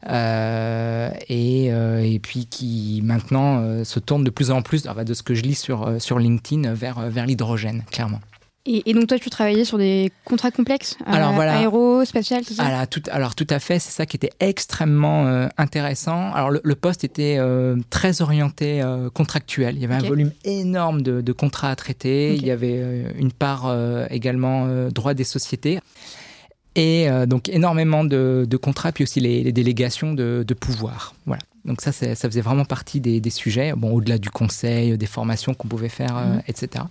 Et, et, puis qui maintenant se tourne de plus en plus, de ce que je lis sur, sur LinkedIn, vers, vers l'hydrogène, clairement. Et, donc toi, tu travaillais sur des contrats complexes, euh, alors, voilà. aéro, spatial, tout ça? Alors tout, alors tout à fait, c'est ça qui était extrêmement euh, intéressant. Alors le, poste était euh, très orienté contractuel. Il y avait un volume énorme de, de contrats à traiter. Il y avait une part également droit des sociétés. Et donc énormément de, de, contrats, puis aussi les, les délégations de, de, pouvoir. Voilà. Donc ça, ça faisait vraiment partie des, des sujets, bon, au-delà du conseil, des formations qu'on pouvait faire, mhm. etc.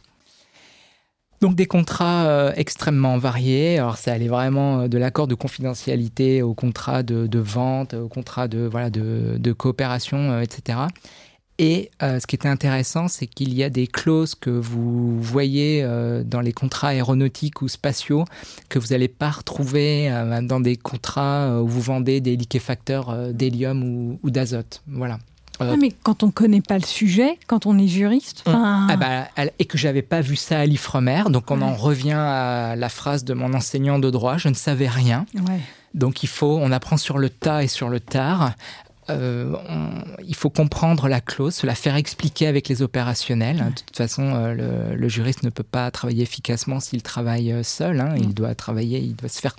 Donc des contrats euh, extrêmement variés. Alors ça allait vraiment euh, de l'accord de confidentialité au contrat de, vente, au contrat de voilà de, coopération, euh, etc. Et ce qui était intéressant, c'est qu'il y a des clauses que vous voyez dans les contrats aéronautiques ou spatiaux que vous n'allez pas retrouver dans des contrats où vous vendez des liquéfacteurs d'hélium ou, ou d'azote. Voilà. Euh, mais quand on ne connaît pas le sujet, quand on est juriste. Ah bah, et que j'avais pas vu ça à l'Ifremer, donc on en revient à la phrase de mon enseignant de droit je ne savais rien. Donc il faut, on apprend sur le tas et sur le tard. Euh, il faut comprendre la clause, se la faire expliquer avec les opérationnels. De toute façon, euh, le, juriste ne peut pas travailler efficacement s'il travaille seul. Hein. Il doit travailler, il doit se faire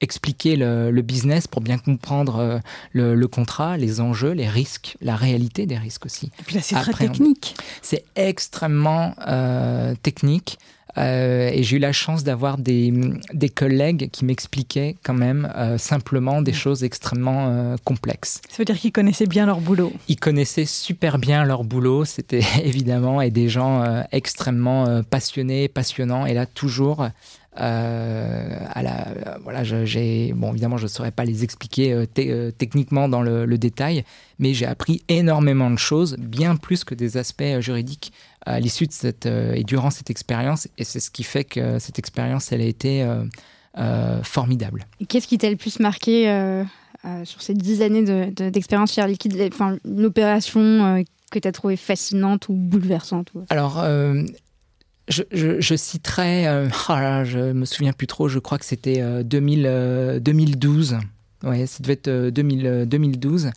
expliquer le, business pour bien comprendre euh, le, contrat, les enjeux, les risques, la réalité des risques aussi. Et puis là, c'est très technique. C'est extrêmement euh, technique. Euh, et j'ai eu la chance d'avoir des, des, collègues qui m'expliquaient quand même simplement des choses extrêmement complexes. Ça veut dire qu'ils connaissaient bien leur boulot. Ils connaissaient super bien leur boulot, c'était évidemment, et des gens extrêmement passionnés, passionnants, et là toujours à la, voilà, j'ai, bon, évidemment, je ne saurais pas les expliquer techniquement dans le, le détail, mais j'ai appris énormément de choses, bien plus que des aspects juridiques à l'issue de cette et durant cette expérience. Et c'est ce qui fait que cette expérience, elle a été formidable. Qu'est-ce qui t'a le plus marqué euh, sur ces dix années d'expérience de, Air Liquide, enfin, une opération euh, que tu as trouvée fascinante ou bouleversante Alors, euh, je, je, je, citerai, oh là, je me souviens plus trop, je crois que c'était 2012. Ouais, ça devait être 2000, 2012.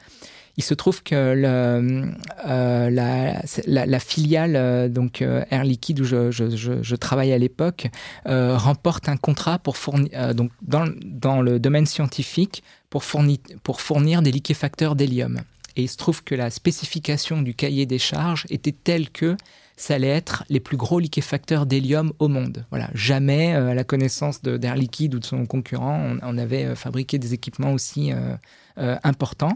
Il se trouve que euh, la, filiale donc Air Liquide où je, travaille à l'époque euh, remporte un contrat pour fournir donc dans, le domaine scientifique pour fournir des liquéfacteurs d'hélium. Et il se trouve que la spécification du cahier des charges était telle que ça allait être les plus gros liquéfacteurs d'hélium au monde. Voilà, jamais euh, à la connaissance d'Air Liquide ou de son concurrent, on, avait euh, fabriqué des équipements aussi euh, importants.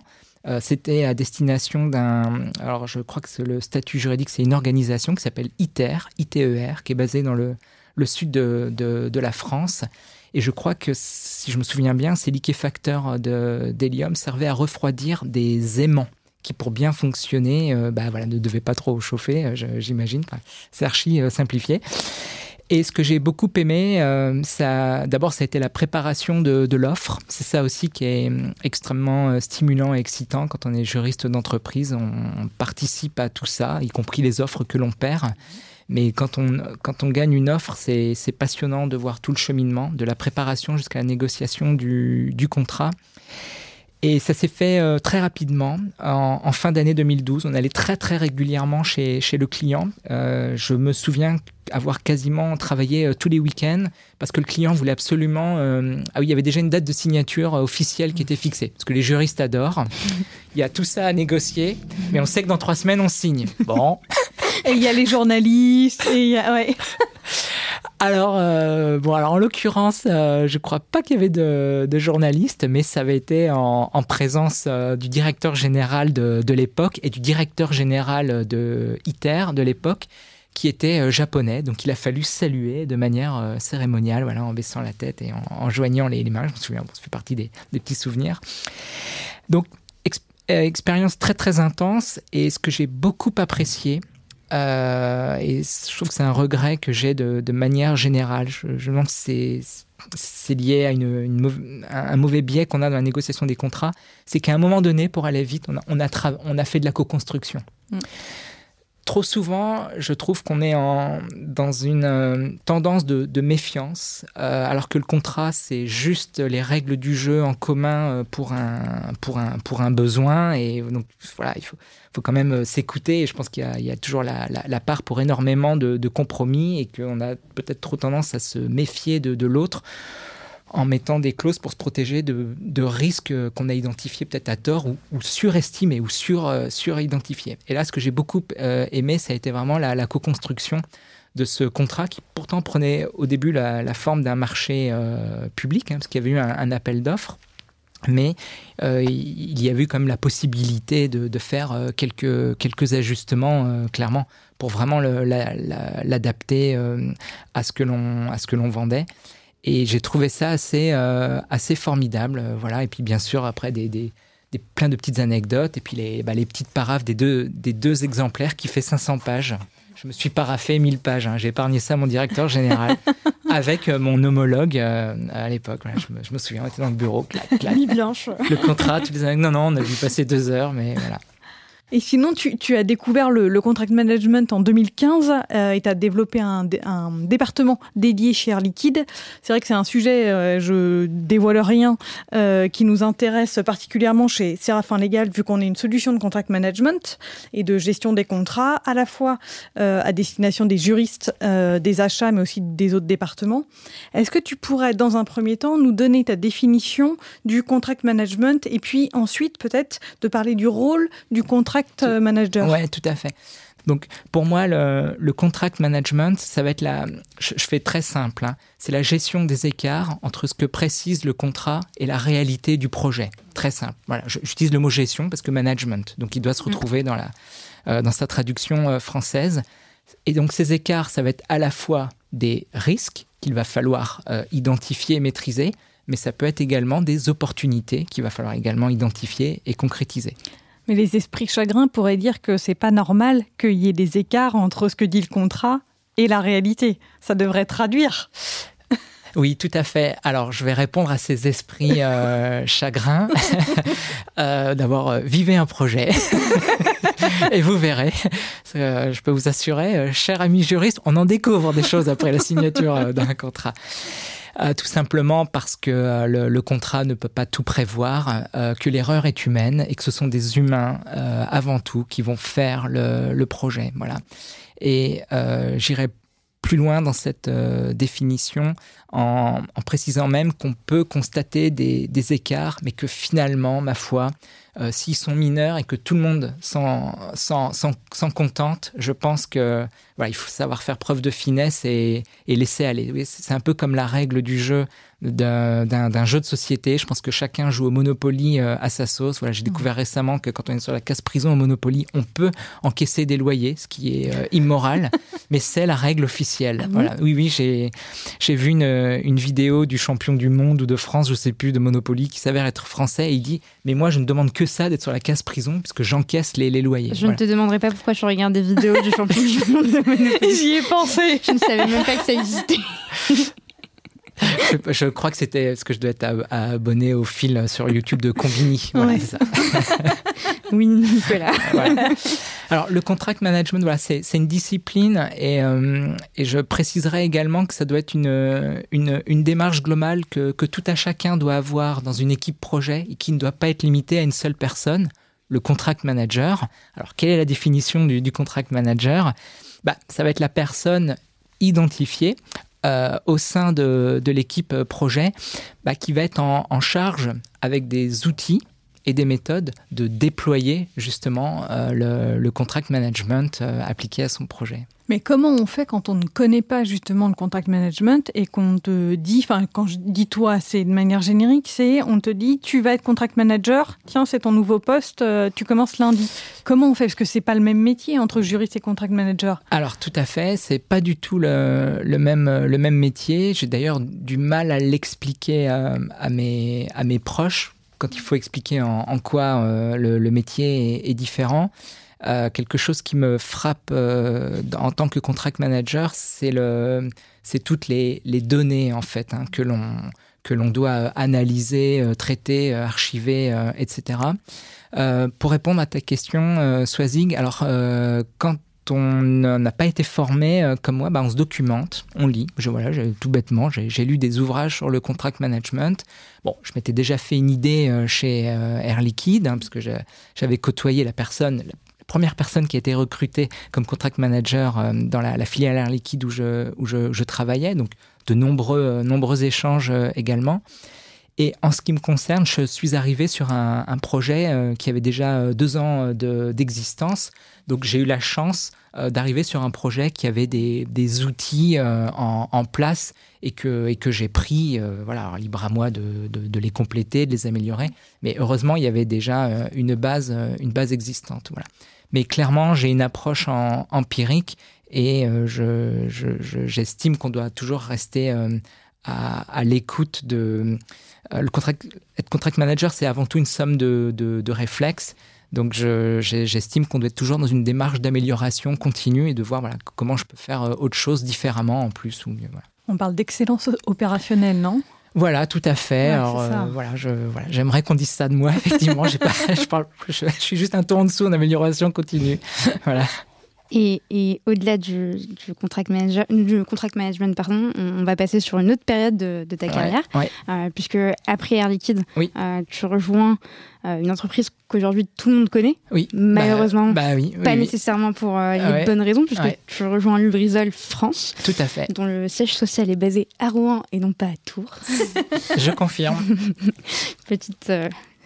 C'était à destination d'un. Alors, je crois que le statut juridique, c'est une organisation qui s'appelle ITER, ITER, qui est basée dans le, sud de, de, de la France et je crois que, si je me souviens bien, ces liquéfacteurs d'hélium servaient à refroidir des aimants qui, pour bien fonctionner, euh, bah, voilà, ne devaient pas trop chauffer, euh, j'imagine. C'est archi euh, simplifié. Et ce que j'ai beaucoup aimé, ça, d'abord, ça a été la préparation de, l'offre. C'est ça aussi qui est extrêmement stimulant et excitant quand on est juriste d'entreprise. On participe à tout ça, y compris les offres que l'on perd. Mais quand on, quand on gagne une offre, c'est passionnant de voir tout le cheminement, de la préparation jusqu'à la négociation du, du contrat. Et ça s'est fait euh, très rapidement. En, fin d'année 2012, on allait très très régulièrement chez, chez le client. Euh, je me souviens avoir quasiment travaillé euh, tous les week-ends parce que le client voulait absolument... ah oui, il y avait déjà une date de signature officielle qui était fixée. Parce que les juristes adorent. Il y a tout ça à négocier, mais on sait que dans trois semaines, on signe. Bon. et il y a les journalistes. Et y a... ouais. Alors, euh, bon, alors en l'occurrence, euh, je crois pas qu'il y avait de, de, journalistes, mais ça avait été en, en présence euh, du directeur général de, de l'époque et du directeur général de ITER de l'époque, qui était euh, japonais. Donc, il a fallu saluer de manière euh, cérémoniale, voilà, en baissant la tête et en, joignant les, les, mains. Je me souviens, ça fait partie des, des petits souvenirs. Donc, expérience très très intense et ce que j'ai beaucoup apprécié, euh, et je trouve que c'est un regret que j'ai de, manière générale. Je, demande si c'est lié à un mauvais biais qu'on a dans la négociation des contrats. C'est qu'à un moment donné, pour aller vite, on a fait de la co-construction. Mm trop souvent, je trouve qu'on est en, dans une euh, tendance de, de méfiance, euh, alors que le contrat, c'est juste les règles du jeu en commun euh, pour un, pour un, pour un besoin. Et donc, voilà, il faut, faut quand même euh, s'écouter. Et je pense qu'il y, y, a toujours la, la, la, part pour énormément de, de compromis et qu'on a peut-être trop tendance à se méfier de, de l'autre en mettant des clauses pour se protéger de, de risques qu'on a identifiés peut-être à tort ou, surestimés ou sur, euh, suridentifiés. Et là, ce que j'ai beaucoup euh, aimé, ça a été vraiment la, co-construction de ce contrat qui pourtant prenait au début la, forme d'un marché euh, public, hein, parce qu'il y avait eu un, appel d'offres. Mais euh, il y a eu comme la possibilité de, faire euh, quelques, quelques ajustements, euh, clairement, pour vraiment l'adapter la, la, à ce que l'on vendait. Et j'ai trouvé ça assez, euh, assez formidable. Euh, voilà. Et puis, bien sûr, après, des, des, des, plein de petites anecdotes. Et puis, les, bah, les petites paraphes des deux, des deux exemplaires qui fait 500 pages. Je me suis paraffé 1000 pages. Hein. J'ai épargné ça à mon directeur général avec euh, mon homologue euh, à l'époque. Voilà, je, me, je, me, souviens, on était dans le bureau. Clac, clac. blanche. Le contrat, tu les non, non, on a dû passer deux heures, mais voilà. Et sinon, tu, as découvert le, contract management en 2015 euh, et tu as développé un, département dédié chez Air Liquide. C'est vrai que c'est un sujet, euh, je dévoile rien, euh, qui nous intéresse particulièrement chez Séraphin Légal, vu qu'on est une solution de contract management et de gestion des contrats, à la fois à destination des juristes, des achats, mais aussi des autres départements. Est-ce que tu pourrais, dans un premier temps, nous donner ta définition du contract management et puis ensuite peut-être de parler du rôle du contract contract manager. Oui, tout à fait. Donc, pour moi, le, le, contract management, ça va être la. Je, je fais très simple. Hein, c'est la gestion des écarts entre ce que précise le contrat et la réalité du projet. Très simple. Voilà. J'utilise le mot gestion parce que management, donc il doit se retrouver dans la euh, dans sa traduction euh, française. Et donc ces écarts, ça va être à la fois des risques qu'il va falloir identifier et maîtriser, mais ça peut être également des opportunités qu'il va falloir également identifier et concrétiser. Mais les esprits chagrins pourraient dire que c'est pas normal qu'il y ait des écarts entre ce que dit le contrat et la réalité. Ça devrait traduire. Oui, tout à fait. Alors, je vais répondre à ces esprits euh, chagrins. euh, D'abord, euh, vivez un projet et vous verrez. Je peux vous assurer, euh, cher ami juriste, on en découvre des choses après la signature d'un contrat. Euh, tout simplement parce que euh, le, le, contrat ne peut pas tout prévoir, euh, que l'erreur est humaine et que ce sont des humains avant tout qui vont faire le, le projet. Voilà. Et j'irai plus loin dans cette définition en, en, précisant même qu'on peut constater des, des, écarts, mais que finalement, ma foi, euh, s'ils sont mineurs et que tout le monde s'en contente, je pense que voilà, il faut savoir faire preuve de finesse et, et laisser aller. C'est un peu comme la règle du jeu d'un jeu de société. Je pense que chacun joue au Monopoly euh, à sa sauce. Voilà, j'ai découvert récemment que quand on est sur la case prison au Monopoly, on peut encaisser des loyers, ce qui est euh, immoral, mais c'est la règle officielle. Ah voilà. Oui, oui, j'ai vu une, une vidéo du champion du monde ou de France, je sais plus, de Monopoly, qui s'avère être français et il dit Mais moi, je ne demande que ça d'être sur la case prison, puisque j'encaisse les, les, loyers. Je voilà. ne te demanderai pas pourquoi tu regardes des vidéos du champion du monde. J'y ai pensé. Je ne savais même pas que ça existait. je, je, crois que c'était ce que je dois être abonné au fil sur YouTube de Combini. Voilà, ouais. ça. oui, Nicolas. Voilà. Alors, le contract management, voilà, c'est une discipline et, euh, et, je préciserai également que ça doit être une, une, une démarche globale que, que, tout à chacun doit avoir dans une équipe projet et qui ne doit pas être limitée à une seule personne, le contract manager. Alors, quelle est la définition du, du contract manager? Bah, Ça va être la personne identifiée euh, au sein de, l'équipe projet bah, qui va être en, charge avec des outils et des méthodes de déployer justement euh, le, le, contract management euh, appliqué à son projet. Mais comment on fait quand on ne connaît pas justement le contract management et qu'on te dit, enfin quand je dis toi, c'est de manière générique, c'est on te dit tu vas être contract manager, tiens c'est ton nouveau poste, euh, tu commences lundi. Comment on fait? Parce que c'est pas le même métier entre juriste et contract manager. Alors tout à fait, c'est pas du tout le, le, même, le même métier. J'ai d'ailleurs du mal à l'expliquer à, à, mes, à mes proches quand il faut expliquer en, quoi euh, le, métier est, différent. Euh, quelque chose qui me frappe euh, en tant que contract manager, c'est le, c'est toutes les, données en fait hein, que l'on que l'on doit analyser, traiter, archiver, etc. Pour répondre à ta question, Swazig, alors quand on n'a pas été formé euh, comme moi, bah, on se documente, on lit. Voilà, tout bêtement, j'ai lu des ouvrages sur le contract management. Bon, je m'étais déjà fait une idée euh, chez euh, Air Liquide, hein, parce que j'avais côtoyé la personne, la première personne qui a été recrutée comme contract manager dans la, filiale Air Liquide où je, travaillais. Donc, de nombreux, échanges également. Et en ce qui me concerne, je suis arrivé sur un, projet qui avait déjà deux ans d'existence. De, Donc j'ai eu la chance euh, d'arriver sur un projet qui avait des, des outils euh, en, en place et que, et que j'ai pris, euh, voilà, alors, libre à moi de, de, les compléter, de les améliorer. Mais heureusement, il y avait déjà une, base, une base existante. Voilà. Mais clairement, j'ai une approche empirique et j'estime je, je, qu'on doit toujours rester à, à l'écoute de le contract, être contract manager, c'est avant tout une somme de, de réflexes. Donc j'estime qu'on doit être toujours dans une démarche d'amélioration continue et de voir voilà, comment je peux faire euh, autre chose différemment en plus ou mieux. Voilà. On parle d'excellence opérationnelle, non? Voilà, tout à fait. Ouais, Alors, euh, voilà, je, voilà, j'aimerais qu'on dise ça de moi. Effectivement, pas, je, parle, je, je suis juste un tour en dessous en amélioration continue. voilà. Et, et au-delà du, du, contract manager, du contract management, pardon, on, on va passer sur une autre période de, de ta carrière, ouais, ouais. Euh, puisque après Air Liquide, oui. euh, tu rejoins euh, une entreprise qu'aujourd'hui tout le monde connaît. Oui. Malheureusement, bah, bah oui, pas nécessairement pour les ouais. bonnes raisons, puisque tu rejoins Lubrizol France. Tout à fait. Dont le siège social est basé à Rouen et non pas à Tours. Je confirme. Petite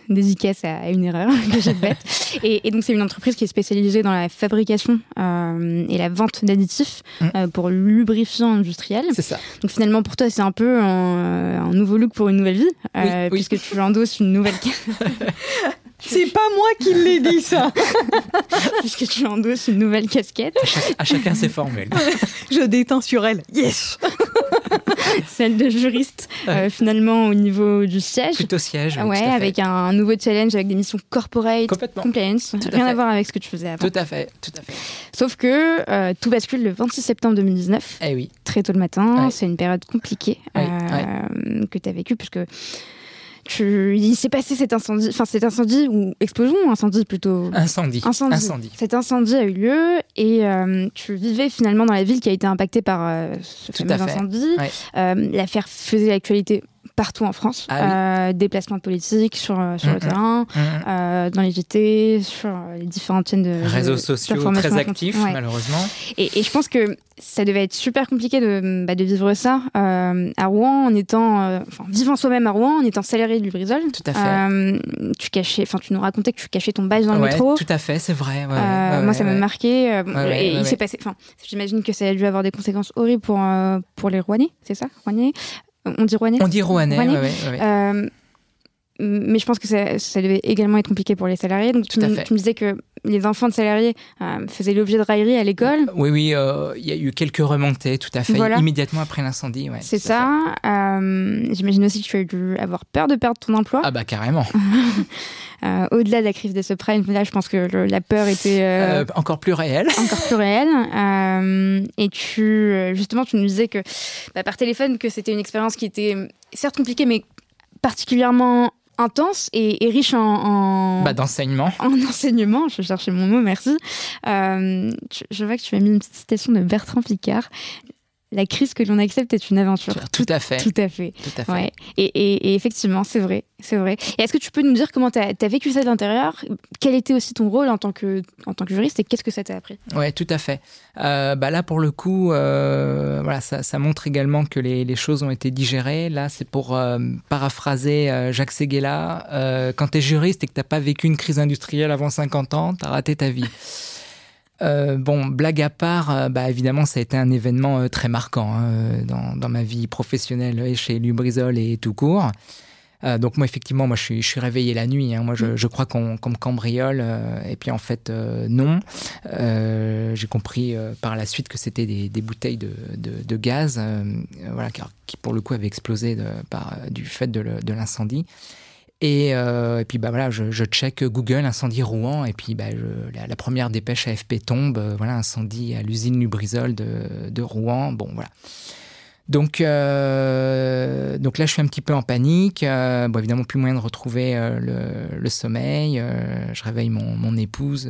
dédicace à une erreur que j'ai faite. Et, et, donc, c'est une entreprise qui est spécialisée dans la fabrication euh, et la vente d'additifs mmh. euh, pour lubrifiants industriels. C'est ça. Donc, finalement, pour toi, c'est un peu un, un, nouveau look pour une nouvelle vie, oui, euh, oui. puisque tu endosses une nouvelle. C'est pas moi qui l'ai dit, ça Puisque tu endosses une nouvelle casquette. À, chacun ses formules. Je déteins sur elle. Yes Celle de juriste, euh, finalement, au niveau du siège. Plutôt siège. Ouais, avec un nouveau challenge, avec des missions corporate, compliance. Rien à, voir avec ce que tu faisais avant. Tout à fait, tout à fait. Sauf que euh, tout bascule le 26 septembre 2019. Eh oui. Très tôt le matin. C'est une période compliquée euh, que tu as vécue, puisque il s'est passé cet incendie, enfin cet incendie ou explosion ou incendie plutôt incendie. incendie. Cet incendie a eu lieu et euh, tu vivais finalement dans la ville qui a été impactée par euh, ce fameux incendie. Euh, l'affaire faisait l'actualité partout en France. Ah déplacements politiques sur, sur le terrain, dans les JT, sur les différentes chaînes de réseaux sociaux très actifs, malheureusement. Et, et, je pense que ça devait être super compliqué de, bah, de vivre ça euh, à Rouen en étant, euh, enfin, vivant soi-même à Rouen en étant salarié du Brisol. Tout à fait. Euh, tu cachais, enfin, tu nous racontais que tu cachais ton badge dans le métro. Tout à fait, c'est vrai. moi, ça m'a marqué. et il s'est passé, enfin, j'imagine que ça a dû avoir des conséquences horribles pour pour les Rouennais, c'est ça, Rouennais? On dit Rouennais. On dit Rouennais. Rouennais mais je pense que ça, ça, devait également être compliqué pour les salariés. Donc tu, me, tu me disais que les enfants de salariés euh, faisaient l'objet de railleries à l'école. Oui, oui, euh, il y a eu quelques remontées, tout à fait, immédiatement après l'incendie. Ouais, c'est ça. Euh, j'imagine aussi que tu as dû avoir peur de perdre ton emploi. Ah bah carrément. Au-delà de la crise des subprimes, là, je pense que la peur était encore plus réelle. Encore plus réelle. et tu, justement, tu nous disais que bah, par téléphone que c'était une expérience qui était certes compliquée, mais particulièrement intense et, riche en, Bah, d'enseignement. En enseignement, je cherchais mon mot, merci. Euh, je, vois que tu as mis une petite citation de Bertrand Picard la crise que l'on accepte est une aventure. Tout, à fait. Tout à fait. Tout à fait. Ouais. Et, effectivement, c'est vrai. C'est vrai. Et est-ce que tu peux nous dire comment tu as, vécu ça de l'intérieur? Quel était aussi ton rôle en tant que, en tant que juriste et qu'est-ce que ça t'a appris? Oui, tout à fait. Euh, bah là, pour le coup, euh, voilà, ça, montre également que les, choses ont été digérées. Là, c'est pour euh, paraphraser Jacques Seguela. quand tu es juriste et que tu n'as pas vécu une crise industrielle avant 50 ans, tu as raté ta vie. Euh, bon, blague à part, euh, bah, évidemment, ça a été un événement euh, très marquant hein, dans, ma vie professionnelle et chez Lubrizol et tout court. donc moi, effectivement, moi, je suis, je suis réveillé la nuit. Hein. Moi, je, je, crois qu'on me cambriole. et puis, en fait, non. J'ai compris par la suite que c'était des, des, bouteilles de, de, de gaz voilà, qui, pour le coup, avaient explosé par, du fait de l'incendie. Euh, et, puis bah voilà, je, check Google incendie Rouen et puis bah, la, première dépêche AFP tombe, euh, voilà incendie à l'usine Lubrizol de, de, Rouen. Bon voilà. Donc euh, donc là je suis un petit peu en panique. bon évidemment plus moyen de retrouver le, sommeil. je réveille mon, mon épouse,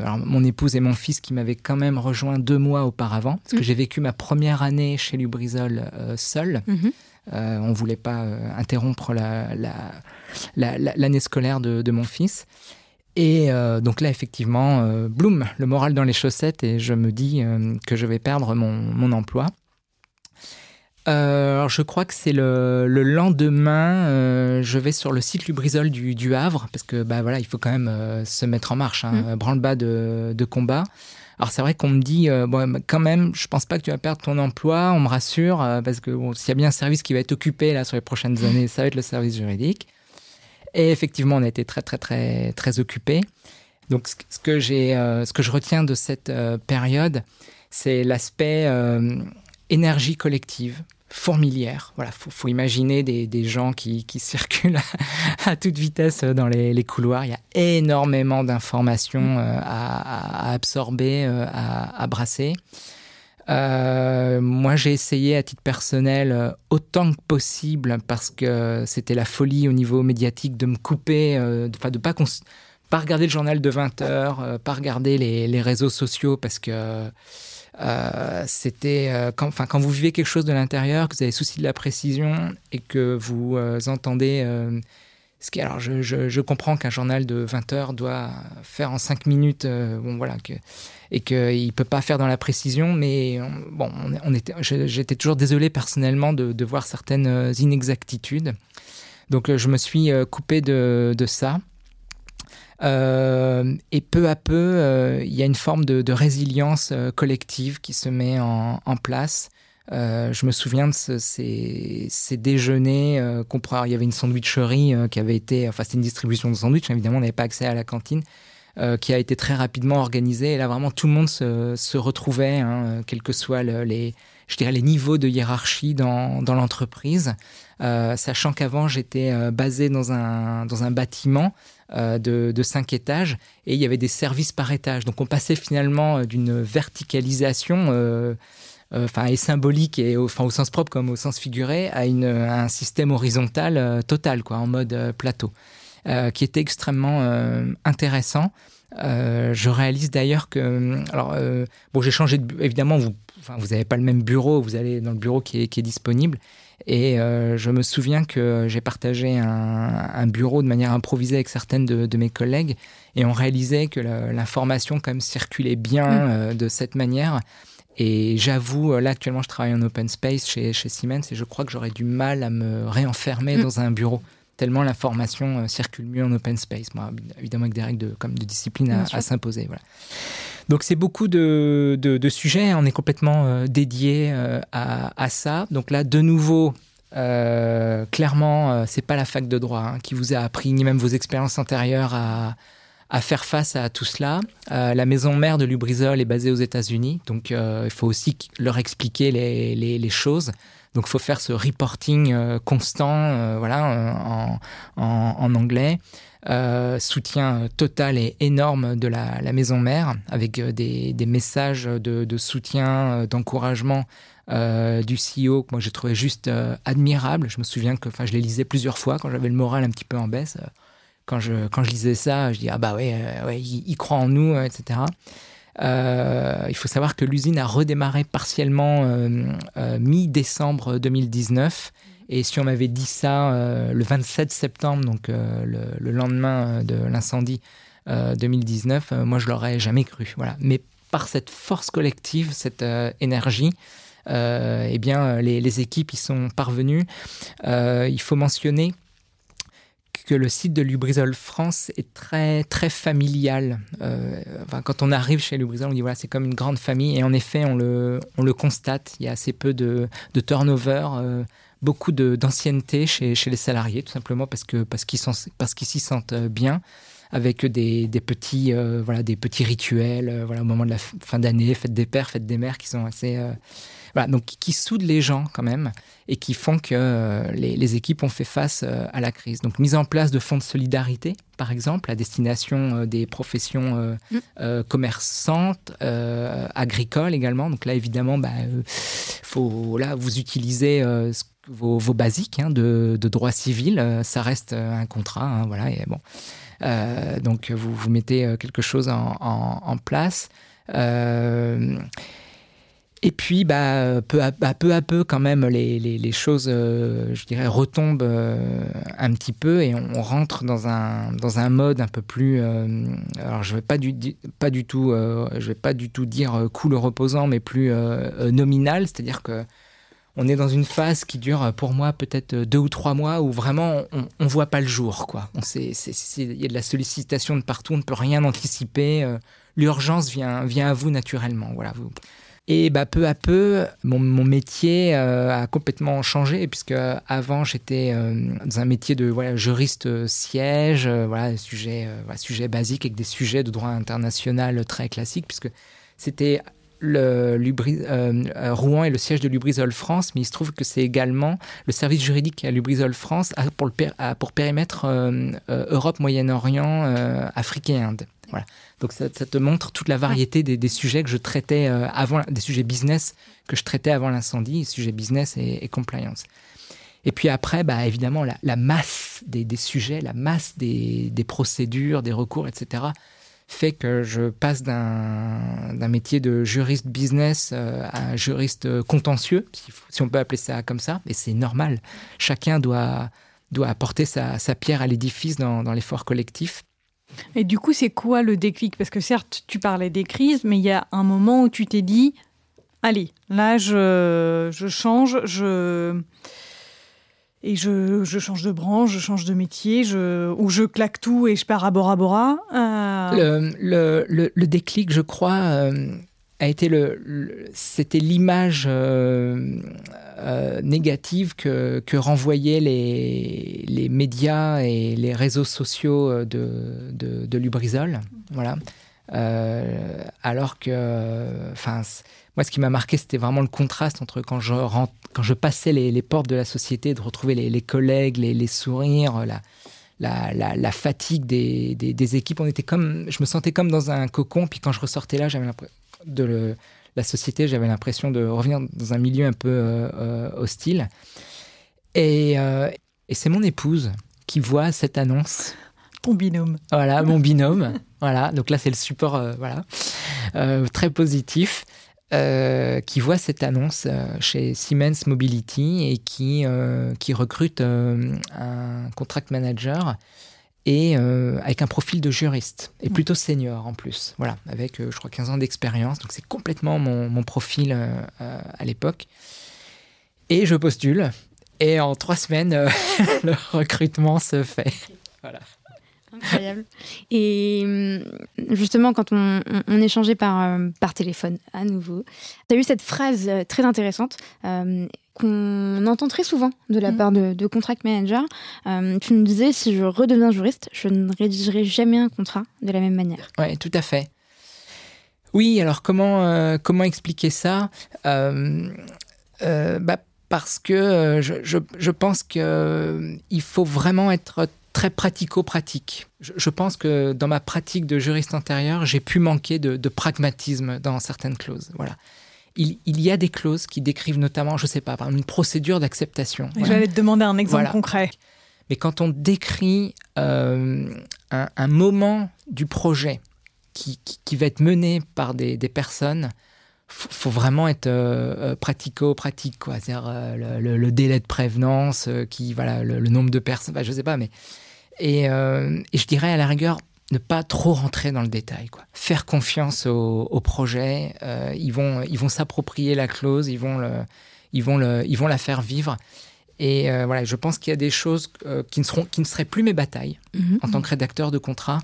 alors mon épouse et mon fils qui m'avaient quand même rejoint deux mois auparavant parce que mmh. j'ai vécu ma première année chez Lubrizol seul. Mmh. on voulait pas interrompre la, la l'année scolaire de, mon fils. Et euh, donc là, effectivement, euh, bloom, le moral dans les chaussettes et je me dis euh, que je vais perdre mon, emploi. Alors je crois que c'est le, lendemain, je vais sur le site Lubrizol du, du, Havre, parce que bah, voilà, il faut quand même se mettre en marche, hein, mmh. branle-bas de, de, combat. Alors c'est vrai qu'on me dit, bon, quand même, je pense pas que tu vas perdre ton emploi, on me rassure, parce que s'il y a bien un service qui va être occupé là sur les prochaines années, ça va être le service juridique. Et effectivement, on a été très, très, très, très occupés. Donc, ce que, j'ai, euh, ce que je retiens de cette euh, période, c'est l'aspect euh, énergie collective, fourmilière. Voilà, faut, imaginer des, gens qui, circulent à, toute vitesse dans les, couloirs. Il y a énormément d'informations à, à, absorber, à, à brasser. Euh, moi, j'ai essayé à titre personnel euh, autant que possible parce que c'était la folie au niveau médiatique de me couper, euh, de, de pas regarder le journal de 20 heures, pas regarder les, réseaux sociaux parce que c'était quand, enfin, quand vous vivez quelque chose de l'intérieur, que vous avez souci de la précision et que vous entendez ce qui, alors, je, comprends qu'un journal de 20 heures doit faire en 5 minutes, bon voilà, que et qu'il ne peut pas faire dans la précision. Mais bon, j'étais toujours désolé personnellement de, voir certaines euh, inexactitudes. Donc euh, je me suis euh, coupé de, ça. Et peu à peu, il y a une forme de, résilience collective qui se met en, place. Euh, je me souviens de ces, déjeuners euh, qu'on Il y avait une sandwicherie euh, qui avait été, enfin c'était une distribution de sandwichs. Évidemment, on n'avait pas accès à la cantine. qui a été très rapidement organisée. Et là, vraiment, tout le monde se, retrouvait, hein, que soient les, je dirais, les niveaux de hiérarchie dans, l'entreprise. sachant qu'avant, j'étais basé dans un, dans un bâtiment de, de, cinq étages et il y avait des services par étage. Donc, on passait finalement d'une verticalisation euh, enfin, est symbolique et au, enfin, au sens propre comme au sens figuré, à, une, un système horizontal euh, total, quoi, en mode euh, plateau, qui était extrêmement intéressant. je réalise d'ailleurs que, alors, bon, j'ai changé de, évidemment, vous, enfin, vous n'avez pas le même bureau, vous allez dans le bureau qui est, qui est disponible. Et je me souviens que j'ai partagé un, un, bureau de manière improvisée avec certaines de, de mes collègues et on réalisait que l'information quand même circulait bien mmh. de cette manière. Et j'avoue, euh, là actuellement, je travaille en open space chez, chez Siemens et je crois que j'aurais du mal à me réenfermer mm. dans un bureau tellement l'information euh, circule mieux en open space. Moi, évidemment, avec des règles de, comme de discipline à, s'imposer. Voilà. Donc, c'est beaucoup de, de, sujets. On est complètement euh, dédié à, à, ça. Donc là, de nouveau, clairement, c'est pas la fac de droit hein, qui vous a appris, ni même vos expériences antérieures à à faire face à tout cela. Euh, la maison mère de Lubrizol est basée aux États-Unis, donc euh, il faut aussi leur expliquer les, les, choses. Donc il faut faire ce reporting euh, constant, voilà, en, en, anglais. Soutien total et énorme de la, maison mère, avec des, des messages de, soutien, d'encouragement du CEO que moi j'ai trouvé juste admirable. Je me souviens que je les lisais plusieurs fois quand j'avais le moral un petit peu en baisse quand je, quand je lisais ça, je dis ah bah euh, ouais il, croit en nous, euh, etc. Euh, il faut savoir que l'usine a redémarré partiellement mi-décembre 2019. Et si on m'avait dit ça le 27 septembre, donc le, lendemain de l'incendie 2019, moi je l'aurais jamais cru. Voilà. Mais par cette force collective, cette énergie, eh bien les, équipes y sont parvenues. il faut mentionner que le site de Lubrizol France est très très familial. Euh, quand on arrive chez Lubrizol, on dit voilà, c'est comme une grande famille. Et en effet, on le, on le constate. Il y a assez peu de, de turnover, euh, beaucoup d'ancienneté chez, chez les salariés, tout simplement parce que parce qu'ils qu'ils s'y sentent euh, bien avec des, des petits voilà des petits rituels voilà au moment de la fin d'année fête des pères fête des mères qui sont assez voilà, donc qui soudent les gens quand même et qui font que euh, les, équipes ont fait face euh, à la crise. Donc mise en place de fonds de solidarité, par exemple, à destination euh, des professions mm. commerçantes, agricoles également. Donc là, évidemment, bah, faut là vous utilisez vos, basiques hein, de, droit civil. ça reste un contrat, hein, voilà. Et bon, donc vous mettez quelque chose en, place. Et puis, bah, peu, à, bah, peu à peu, quand même, les, choses, euh, je dirais, retombent euh, un petit peu et on, rentre dans un, dans un mode un peu plus. Euh, alors, je ne vais pas du, pas du tout, je vais pas du tout dire cool reposant, mais plus nominal, c'est-à-dire que on est dans une phase qui dure pour moi peut-être deux ou trois mois où vraiment on, on voit pas le jour, quoi. Il y a de la sollicitation de partout, on ne peut rien anticiper. L'urgence vient, vient à vous naturellement, voilà. Vous, et bah, peu à peu, mon, métier euh, a complètement changé, puisque avant, j'étais euh, dans un métier de voilà, juriste euh, siège, voilà, sujet, sujet basique avec des sujets de droit international très classiques, puisque c'était le Rouen est le siège de Lubrizol France, mais il se trouve que c'est également le service juridique à Lubrizol France pour, le, périmètre Europe, Moyen-Orient, Afrique et Inde. Voilà. Donc ça, te montre toute la variété des, sujets que je traitais euh, avant, des sujets business que je traitais avant l'incendie, sujets business et, compliance. Et puis après, bah, évidemment, la, masse des, sujets, la masse des, procédures, des recours, etc., fait que je passe d'un métier de juriste business euh, à un juriste contentieux, si, on peut appeler ça comme ça, et c'est normal. Chacun doit, doit apporter sa, pierre à l'édifice dans l'effort collectif. Et du coup, c'est quoi le déclic? Parce que certes, tu parlais des crises, mais il y a un moment où tu t'es dit, allez, là, je, je change, je... Et je, change de branche, je change de métier, ou je claque tout et je pars à Bora Bora. Euh. Le, déclic, je crois, euh, a été le, c'était l'image euh, négative que, renvoyaient les, médias et les réseaux sociaux de, de, Lubrizol. Voilà. Alors que, enfin, moi, ce qui m'a marqué, c'était vraiment le contraste entre quand je, rentre, quand je passais les, les portes de la société, de retrouver les, les collègues, les, les, sourires, la, la, la, la fatigue des, des, des, équipes. On était comme, je me sentais comme dans un cocon. Puis quand je ressortais là, j'avais l'impression de le, la société, j'avais l'impression de revenir dans un milieu un peu euh, euh, hostile. Et, euh, et c'est mon épouse qui voit cette annonce. Ton binôme. Voilà, mon binôme. voilà, donc là c'est le support, euh, voilà, très positif. Euh, qui voit cette annonce chez Siemens Mobility et qui, qui recrute un contract manager et euh, avec un profil de juriste, et plutôt senior en plus, voilà, avec, euh, je crois, 15 ans d'expérience, donc c'est complètement mon, mon profil euh, à l'époque. Et je postule, et en trois semaines, le recrutement se fait. Voilà. Incroyable. Et hum, justement, quand on, on, on échangeait par, par téléphone à nouveau, tu as eu cette phrase très intéressante euh, qu'on entend très souvent de la mmh. part de, de contract managers. Euh, tu nous disais, si je redeviens juriste, je ne rédigerai jamais un contrat de la même manière. Oui, tout à fait. Oui, alors comment, euh, comment expliquer ça? Euh, bah, Parce que je, je, je pense qu'il faut vraiment être très pratico-pratique. Je, je, pense que dans ma pratique de juriste antérieur, j'ai pu manquer de, de, pragmatisme dans certaines clauses. Voilà. Il, il, y a des clauses qui décrivent notamment, je ne sais pas, une procédure d'acceptation. Voilà. J'allais te demander un exemple voilà. concret. Mais quand on décrit euh, un, un, moment du projet qui, qui, qui, va être mené par des, des personnes, faut, faut vraiment être euh, pratico-pratique, quoi. C'est-à-dire euh, le, le, délai de prévenance, euh, qui, voilà, le, le, nombre de personnes, bah, je sais pas, mais et, euh, et, je dirais à la rigueur ne pas trop rentrer dans le détail, quoi. Faire confiance au, au projet. Euh, ils vont, ils vont s'approprier la clause, ils vont le, ils vont le, ils vont la faire vivre. Et euh, voilà, je pense qu'il y a des choses qui ne seront, qui ne seraient plus mes batailles -hmm. en tant que rédacteur de contrat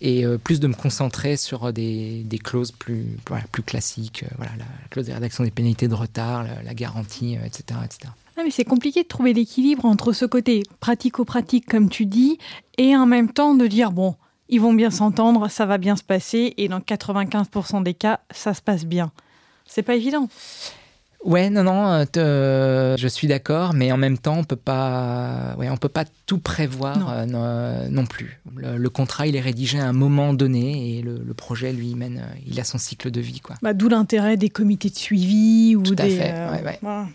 et plus de me concentrer sur des, des clauses plus, voilà, plus classiques, voilà, la, la clause de rédaction des pénalités de retard, la, la garantie, etc., etc. Ah, mais c'est compliqué de trouver l'équilibre entre ce côté pratico-pratique, comme tu dis, et en même temps de dire, bon, ils vont bien s'entendre, ça va bien se passer, et dans 95% des cas, ça se passe bien. C'est pas évident. Ouais, non, non, euh, je suis d'accord, mais en même temps, on peut pas, ouais, on peut pas tout prévoir non, euh, non plus. Le, le, contrat, il est rédigé à un moment donné, et le, le projet, lui, mène, il a son cycle de vie, quoi. Bah, D'où l'intérêt des comités de suivi ou tout des. À fait, euh, ouais, ouais. Voilà.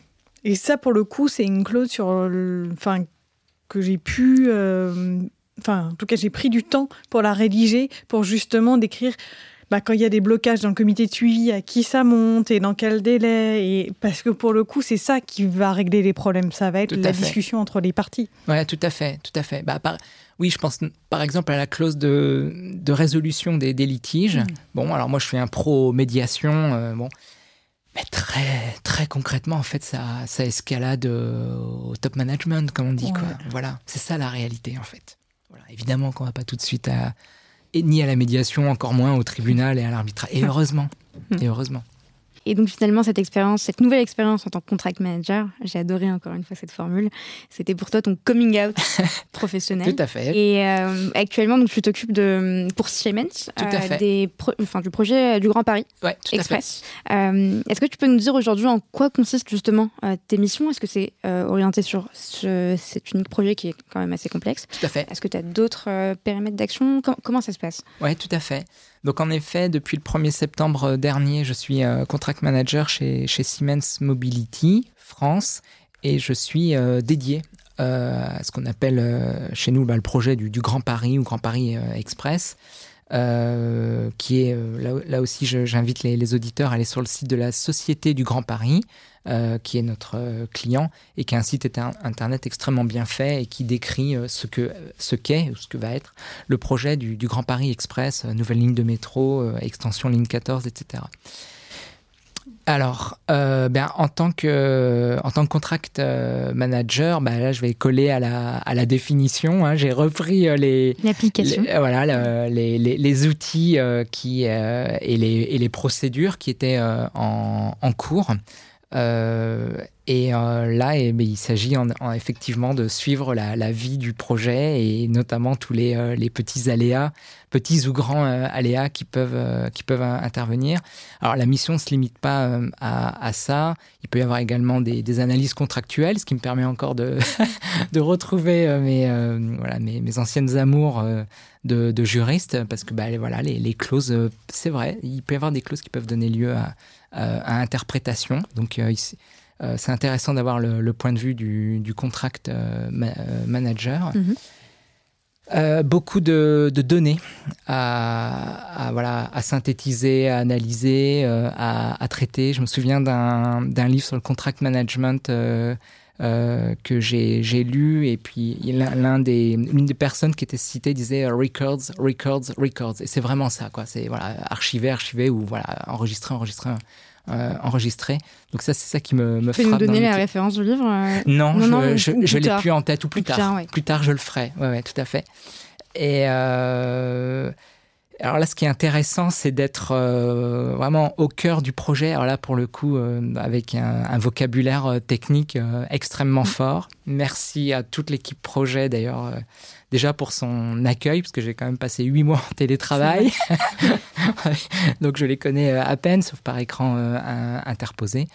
Et ça, pour le coup, c'est une clause sur, enfin, que j'ai pu, euh, enfin, en tout cas, j'ai pris du temps pour la rédiger, pour justement décrire. Bah, quand il y a des blocages dans le comité de suivi, à qui ça monte et dans quel délai. Et parce que pour le coup, c'est ça qui va régler les problèmes. Ça va être la discussion entre les parties. Oui, tout à fait, tout à fait. Bah, par... Oui, je pense par exemple à la clause de, de résolution des, des litiges. Mmh. Bon, alors moi, je suis un pro médiation. Euh, bon, mais très, très concrètement, en fait, ça, ça escalade au top management, comme on dit. Ouais. Quoi. Voilà, c'est ça la réalité, en fait. Voilà. Évidemment qu'on va pas tout de suite à, et ni à la médiation, encore moins au tribunal et à l'arbitrage. Et heureusement. et heureusement. Et donc finalement, cette expérience, cette nouvelle expérience en tant que contract manager, j'ai adoré encore une fois cette formule. C'était pour toi ton coming out professionnel. Tout à fait. Et euh, actuellement, donc tu t'occupes de pour Siemens euh, des pro, enfin du projet du Grand Paris ouais, Express. Euh, Est-ce que tu peux nous dire aujourd'hui en quoi consistent justement euh, tes missions? Est-ce que c'est euh, orienté sur ce, cet unique projet qui est quand même assez complexe? Tout à fait. Est-ce que tu as d'autres euh, périmètres d'action? Com Comment ça se passe? Ouais, tout à fait. Donc en effet, depuis le 1er septembre dernier, je suis euh, contract manager chez, Siemens Mobility France et je suis euh, dédié euh, à ce qu'on appelle euh, chez nous bah, le projet du, Grand Paris ou Grand Paris euh, Express. Euh, qui est euh, là, aussi j'invite les auditeurs à aller sur le site de la Société du Grand Paris euh, qui est notre euh, client et qui a un site internet extrêmement bien fait et qui décrit euh, ce que ce qu'est ou ce que va être le projet du, du Grand Paris Express, nouvelle ligne de métro, extension ligne 14, etc. alors, euh, ben, en, tant que, en tant que contract manager, ben, là, je vais coller à la, à la définition. Hein. J'ai repris les, L'application. les- voilà, le- les, les, les outils euh, qui, euh, et, les, et les procédures qui étaient en, en cours. Euh, et euh, là, eh ben, il s'agit en, en- effectivement de suivre la, la vie du projet et notamment tous les, euh, les petits aléas, petits ou grands aléas qui peuvent, qui peuvent intervenir. Alors la mission ne se limite pas à, à ça. Il peut y avoir également des, des analyses contractuelles, ce qui me permet encore de, de retrouver mes, voilà, mes, mes anciennes amours de, de juriste, parce que bah, voilà, les, les clauses, c'est vrai, il peut y avoir des clauses qui peuvent donner lieu à, à, à interprétation. Donc euh, euh, c'est intéressant d'avoir le, le point de vue du, du contract euh, ma- euh, manager. Mhm. Euh, beaucoup de, de données à, à, voilà, à synthétiser, à analyser, euh, à, à traiter. Je me souviens d'un d'un livre sur le contract management euh, euh, que j'ai lu et puis l'un des l'une des personnes qui était citée disait euh, records, records, records et c'est vraiment ça quoi. C'est voilà archiver, archiver ou voilà enregistrer, enregistrer, euh, enregistrer. Donc ça c'est ça qui me, me Tu peux nous frappe. dans donner la référence du livre euh, Non, Non, je, non, je, je l'ai plus en tête ou plus tard. tard, ouais. Plus tard, je le ferai. Ouais, ouais, tout à fait. Et euh, alors là, ce qui est intéressant, c'est d'être euh, vraiment au cœur du projet. Alors là, pour le coup, euh, avec un, un vocabulaire euh, technique euh, extrêmement fort. Merci à toute l'équipe projet, d'ailleurs, déjà pour son accueil, parce que j'ai quand même passé huit mois en télétravail. donc je les connais à peine, sauf par écran interposé.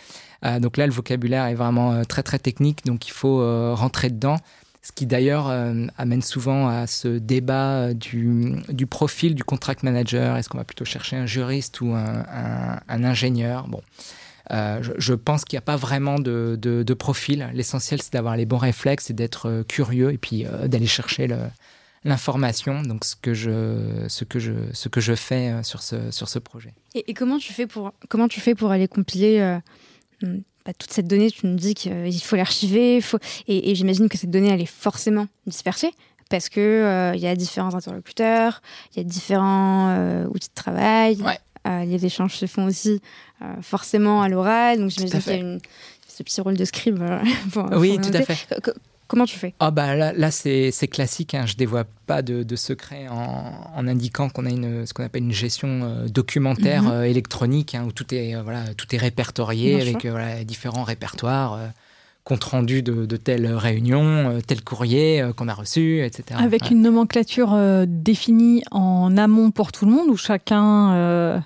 Donc là, le vocabulaire est vraiment très très technique, donc il faut rentrer dedans. Ce qui d'ailleurs euh, amène souvent à ce débat euh, du, profil du contract manager. Est-ce qu'on va plutôt chercher un juriste ou un, ingénieur? Bon, euh, je, pense qu'il n'y a pas vraiment de, profil. L'essentiel, c'est d'avoir les bons réflexes et d'être curieux et puis d'aller chercher l'information. Donc, ce que je, ce que je, ce que je fais sur ce, sur ce projet. Et, comment tu fais pour comment tu fais pour aller compiler bah, toute cette donnée Tu me dis qu'il faut l'archiver, faut et, et j'imagine que cette donnée elle est forcément dispersée parce que euh, il y a différents interlocuteurs, il y a différents euh, outils de travail, Ouais. euh, les échanges se font aussi euh, forcément à l'oral, donc j'imagine qu'il y a une, ce petit rôle de scribe. euh, pour- Oui, pour tout à fait. Co- Comment tu fais? Ah bah là, là c'est classique, hein. je dévoile pas de, de secret en, en indiquant qu'on a une, ce qu'on appelle une gestion euh, documentaire Mhm. euh, électronique, hein, où tout est, euh, voilà, tout est répertorié Bien avec voilà, différents répertoires, compte rendu de, de telle réunion, tel courrier qu'on a reçu, etc. Avec Ouais. une nomenclature définie en amont pour tout le monde ou chacun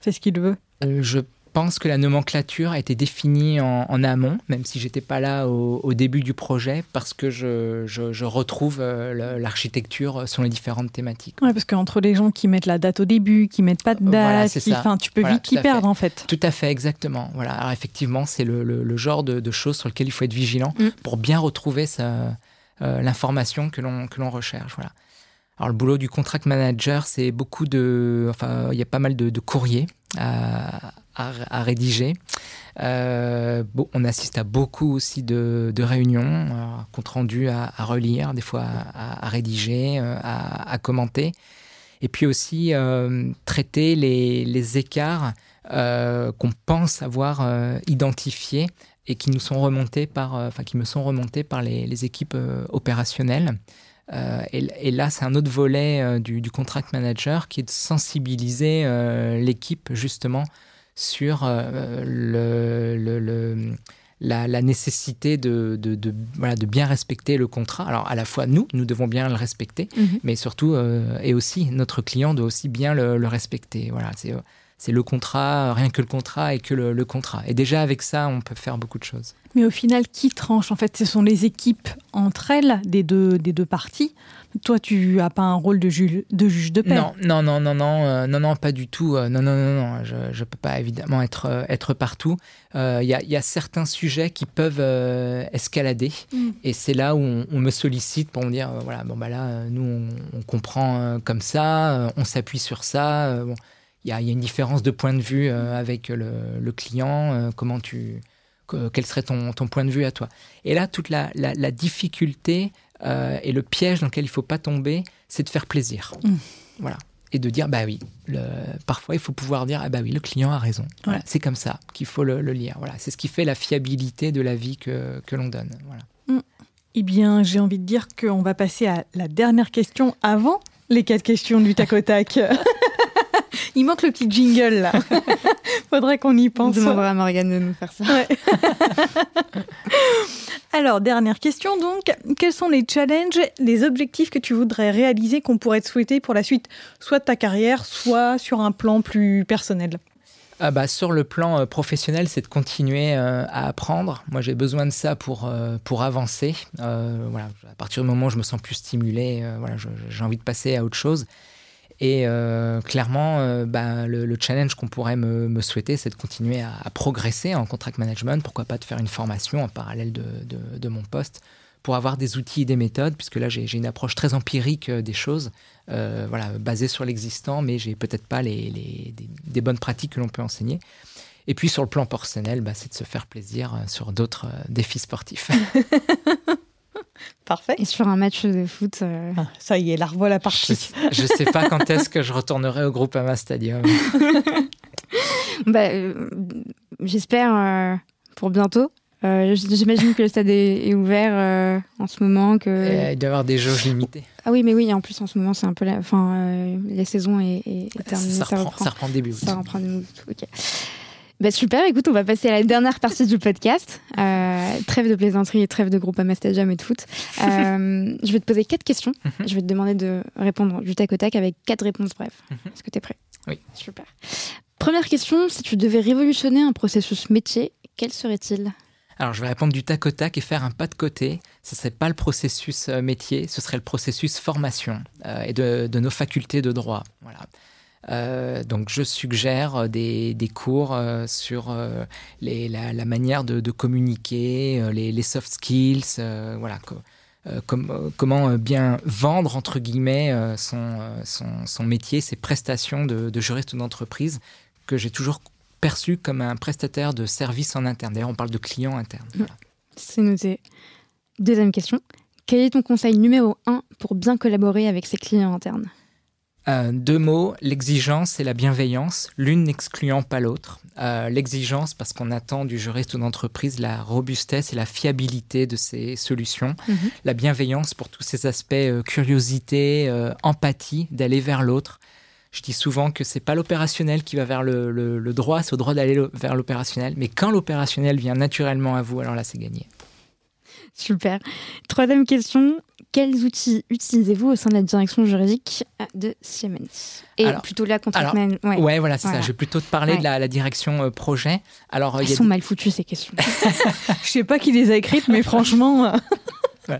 fait ce qu'il veut? Je pense que la nomenclature a été définie en, en amont, même si j'étais pas là au, au début du projet, parce que je, je- je retrouve euh, l'architecture sur les différentes thématiques. Ouais, parce qu'entre les gens qui mettent la date au début, qui mettent pas de date, Voilà, qui- tu peux Voilà, vite t'y perdre en fait. Tout à fait, exactement. Voilà. Alors effectivement, c'est le, le- le genre de, de choses sur lesquelles il faut être vigilant Mm. pour bien retrouver sa- euh, l'information que l'on que l'on recherche. Voilà. Alors le boulot du contract manager, c'est beaucoup de, enfin, il y a pas mal de, de courriers à, rédiger. Euh, on assiste à beaucoup aussi de, réunions, alors, compte rendu à, relire, des fois à, rédiger, euh, à, commenter. Et puis aussi euh, traiter les, écarts euh, qu'on pense avoir euh, identifiés et qui nous sont remontés par, euh, enfin qui me sont remontés par les, équipes euh, opérationnelles. Euh, et, et là, c'est un autre volet euh, du, du contract manager qui est de sensibiliser euh, l'équipe justement sur le, le- le- la, la nécessité de, de, de- voilà, de bien respecter le contrat. Alors à la fois nous, nous devons bien le respecter, mais surtout et aussi notre client doit aussi bien le, respecter. Voilà, c'est c'est le contrat, rien que le contrat et que le, le contrat. Et déjà avec ça, on peut faire beaucoup de choses. Mais au final, qui tranche? En fait, ce sont les équipes entre elles des deux, des deux parties. Toi, tu as pas un rôle de, ju- de juge de paix? Non, non, non, non, non, euh, non, non, pas du tout. euh, non, non, non, non, je ne peux pas évidemment être, euh, être partout. Il y, a, y a certains sujets qui peuvent euh, escalader. Mm. Et c'est là où on, on me sollicite pour me dire, euh, voilà, bon, bah là, euh, nous, on, on comprend euh, comme ça, euh, on s'appuie sur ça. euh, bon, il y a, il y a une différence de point de vue euh, avec le, le client. euh, comment tu, que- quel serait ton, ton point de vue à toi Et là, toute la, la, la difficulté euh, et le piège dans lequel il faut pas tomber, c'est de faire plaisir. Mm. Voilà. et de dire bah oui. Le, parfois, il faut pouvoir dire ah bah oui, le client a raison. Voilà, C'est comme ça qu'il faut le, lire. Voilà, c'est ce qui fait la fiabilité de l'avis que, que l'on donne. Voilà. Mm. Eh bien, j'ai envie de dire qu'on va passer à la dernière question avant les quatre questions du tac au tac. Il manque le petit jingle là. Faudrait qu'on y pense. On demandera à Morgane de nous faire ça. Alors, dernière question donc. Quels sont les challenges, les objectifs que tu voudrais réaliser qu'on pourrait te souhaiter pour la suite, soit de ta carrière, soit sur un plan plus personnel ah bah, sur le plan euh, professionnel, c'est de continuer euh, à apprendre. Moi, j'ai besoin de ça pour, euh, pour avancer. voilà, à partir du moment où je me sens plus stimulé, voilà, j'ai envie de passer à autre chose. Et clairement, bah, le, challenge qu'on pourrait me, souhaiter, c'est de continuer à, progresser en contract management. Pourquoi pas de faire une formation en parallèle de, mon poste pour avoir des outils et des méthodes, puisque là j'ai une approche très empirique des choses, euh, voilà, basée sur l'existant, mais j'ai peut-être pas les, bonnes pratiques que l'on peut enseigner. Et puis sur le plan personnel, bah, c'est de se faire plaisir euh, sur d'autres euh, défis sportifs. Parfait. Et sur un match de foot. Ah, ça y est, la revoilà partie. Je ne sais pas quand est-ce que je retournerai au groupe Ama Stadium. bah, J'espère pour bientôt. Euh, j'imagine que le stade est, ouvert euh, en ce moment. Que... il doit y avoir des jauges limitées. Ah oui, mais oui, en plus en ce moment, c'est un peu la, enfin, euh, la saison est, terminée. Ça, reprend, ça, reprend, début Ça reprend début ok. Bah, super, écoute, on va passer à la dernière partie du podcast. trêve de plaisanterie et trêve de groupe Stadium et tout. je vais te poser quatre questions. Mhm. Je vais te demander de répondre du tac au tac avec quatre réponses brèves. Mhm. Est-ce que tu es prêt? Oui. Super. Première question, si tu devais révolutionner un processus métier, quel serait-il? Alors, je vais répondre du tac au tac et faire un pas de côté. Ce ne serait pas le processus euh, métier, ce serait le processus formation euh, et de, nos facultés de droit. Voilà. Euh, donc, je suggère des, cours sur la, manière de, communiquer, les, soft skills, voilà, comment bien vendre entre guillemets son, métier, ses prestations de, de juriste d'entreprise que j'ai toujours perçu comme un prestataire de services en interne. D'ailleurs, on parle de clients internes. C'est noté. Deuxième question. Quel est ton conseil numéro un pour bien collaborer avec ses clients internes? Euh, deux mots, l'exigence et la bienveillance, l'une n'excluant pas l'autre. Euh, l'exigence parce qu'on attend du juriste ou d'entreprise la robustesse et la fiabilité de ses solutions. Mhm. La bienveillance pour tous ces aspects euh, curiosité, empathie, d'aller vers l'autre. Je dis souvent que c'est pas l'opérationnel qui va vers le, droit, c'est au droit d'aller vers l'opérationnel. Mais quand l'opérationnel vient naturellement à vous, alors là, c'est gagné. Super. Troisième question. Quels outils utilisez-vous au sein de la direction juridique de Siemens Et plutôt la contract ouais. voilà, c'est ça. Je vais plutôt te parler de la, direction euh, projet. Alors, Elles sont mal foutues, ces questions. Je sais pas qui les a écrites, mais franchement... Euh,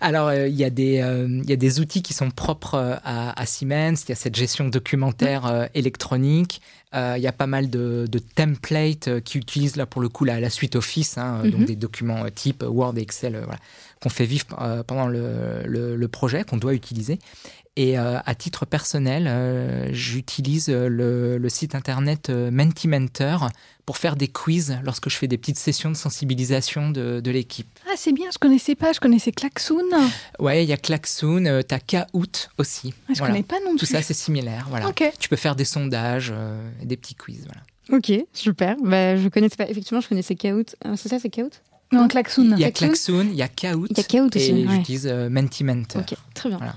alors, euh, il y, a des, euh, y a des outils qui sont propres euh, à, Siemens. Il y a cette gestion documentaire électronique. Il y a pas mal de, templates qui utilisent là pour le coup la, suite Office, hein, donc mhm. des documents type Word et Excel qu'on fait vivre pendant le, le projet, qu'on doit utiliser. Et euh, à titre personnel, euh, j'utilise euh, le, site internet Mentimentor pour faire des quiz lorsque je fais des petites sessions de sensibilisation de, l'équipe. Ah, c'est bien, je connaissais pas, je connaissais Klaxoon. Ouais, il y a Klaxoon, tu as Kahoot aussi. Ah, je connais pas non plus. Tout ça, c'est similaire. Voilà. Tu peux faire des sondages, des petits quiz. Voilà. Ok, super. Bah, je connaissais pas. Effectivement, je connaissais Kahoot. c'est ça, c'est Kahoot? Non, Klaxoon. Il y a Klaxoon, il y a Kahoot. Il y a Kahoot aussi. Et j'utilise Mentimentor. Ok, très bien. Voilà.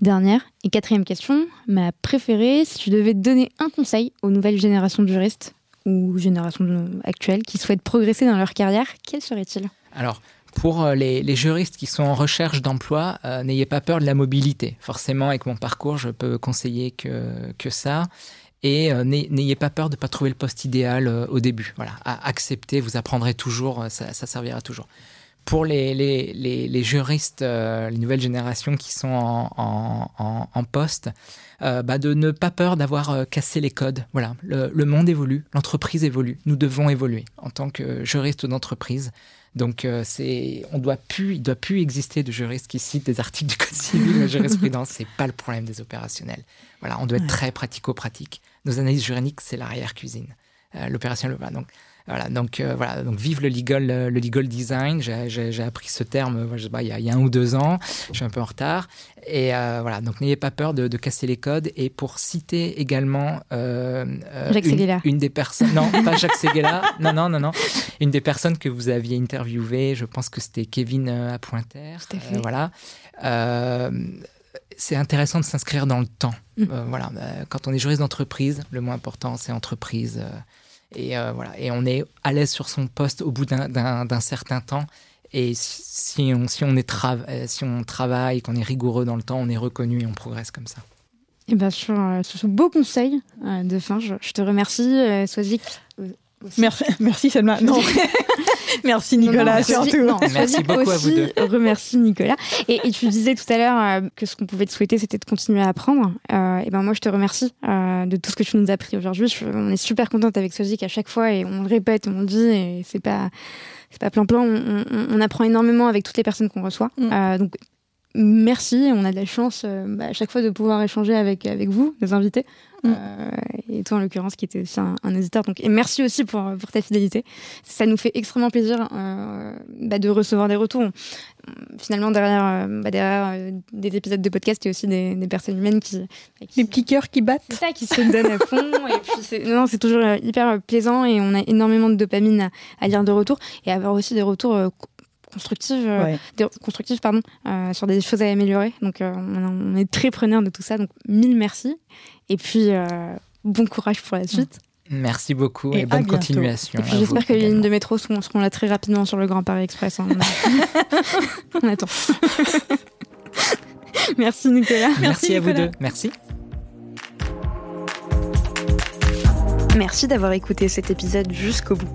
Dernière et quatrième question, ma préférée, si tu devais donner un conseil aux nouvelles générations de juristes ou générations actuelles qui souhaitent progresser dans leur carrière, quel serait-il? Alors, pour euh, les, juristes qui sont en recherche d'emploi, euh, n'ayez pas peur de la mobilité. Forcément, avec mon parcours, je peux conseiller que, que ça. Et euh, n'ayez pas peur de ne pas trouver le poste idéal au début. Voilà, à accepter, vous apprendrez toujours, ça, ça servira toujours pour les, les, les, juristes, euh, les nouvelles générations qui sont en, en, poste, euh, bah de ne pas peur d'avoir euh, cassé les codes. Voilà, le, monde évolue, l'entreprise évolue, nous devons évoluer en tant que juristes d'entreprise. Donc c'est, on doit plus, il doit plus exister de juristes qui citent des articles du code civil, la jurisprudence, c'est pas le problème des opérationnels. Voilà, on doit être très pratico-pratique. Nos analyses juridiques, c'est l'arrière cuisine, l'opérationnel. Donc Voilà, donc voilà, donc vive le legal, le legal design. J'ai appris ce terme, je sais pas, il, y a, il, y a, un ou deux ans. Je suis un peu en retard. Et voilà, donc n'ayez pas peur de, de, casser les codes. Et pour citer également Jacques une, une, des personnes, non, pas Jacques Seguela, non, non, non, non, une des personnes que vous aviez interviewé, je pense que c'était Kevin à Pointer. voilà c'est intéressant de s'inscrire dans le temps. Mm. Euh, voilà, euh, quand on est juriste d'entreprise, le moins important, c'est entreprise. Euh, et voilà, et on est à l'aise sur son poste au bout d'un certain temps. Et si on, si on, est si on travaille, qu'on est rigoureux dans le temps, on est reconnu et on progresse comme ça. Et bien sur, ce beau conseil de fin, je, te remercie, Swazik. Merci, merci Selma. Non. Merci Nicolas, surtout. Merci beaucoup à vous deux. Remercie Nicolas. Et, tu disais tout à l'heure euh, que ce qu'on pouvait te souhaiter, c'était de continuer à apprendre. Euh, et ben moi, je te remercie euh, de tout ce que tu nous as appris aujourd'hui. On est super contente avec Sozik à chaque fois et on le répète, on le dit et c'est pas c'est pas plan-plan. On, on, apprend énormément avec toutes les personnes qu'on reçoit. Mm. donc merci. On a de la chance bah, à chaque fois de pouvoir échanger avec, avec vous, les invités. Mm. Euh, et toi en l'occurrence qui était aussi un, éditeur. Donc, et merci aussi pour, pour ta fidélité. Ça nous fait extrêmement plaisir euh, bah, de recevoir des retours. finalement, derrière, euh, bah, derrière des épisodes de podcast, il y a aussi des, des personnes humaines qui, bah, qui, petits cœurs qui battent. ça, qui se donnent à fond. et puis c'est, non, c'est toujours hyper plaisant et on a énormément de dopamine à, à lire de retours et avoir aussi des retours constructive, constructive pardon, sur des choses à améliorer. Donc on, est très preneur de tout ça. Donc mille merci. Et puis, euh, bon courage pour la suite. Merci beaucoup et, bonne continuation. J'espère que les lignes de métro seront, seront, là très rapidement sur le Grand Paris Express. Hein. On, attend. Merci Nicolas. Merci, à vous deux. Merci. Merci d'avoir écouté cet épisode jusqu'au bout.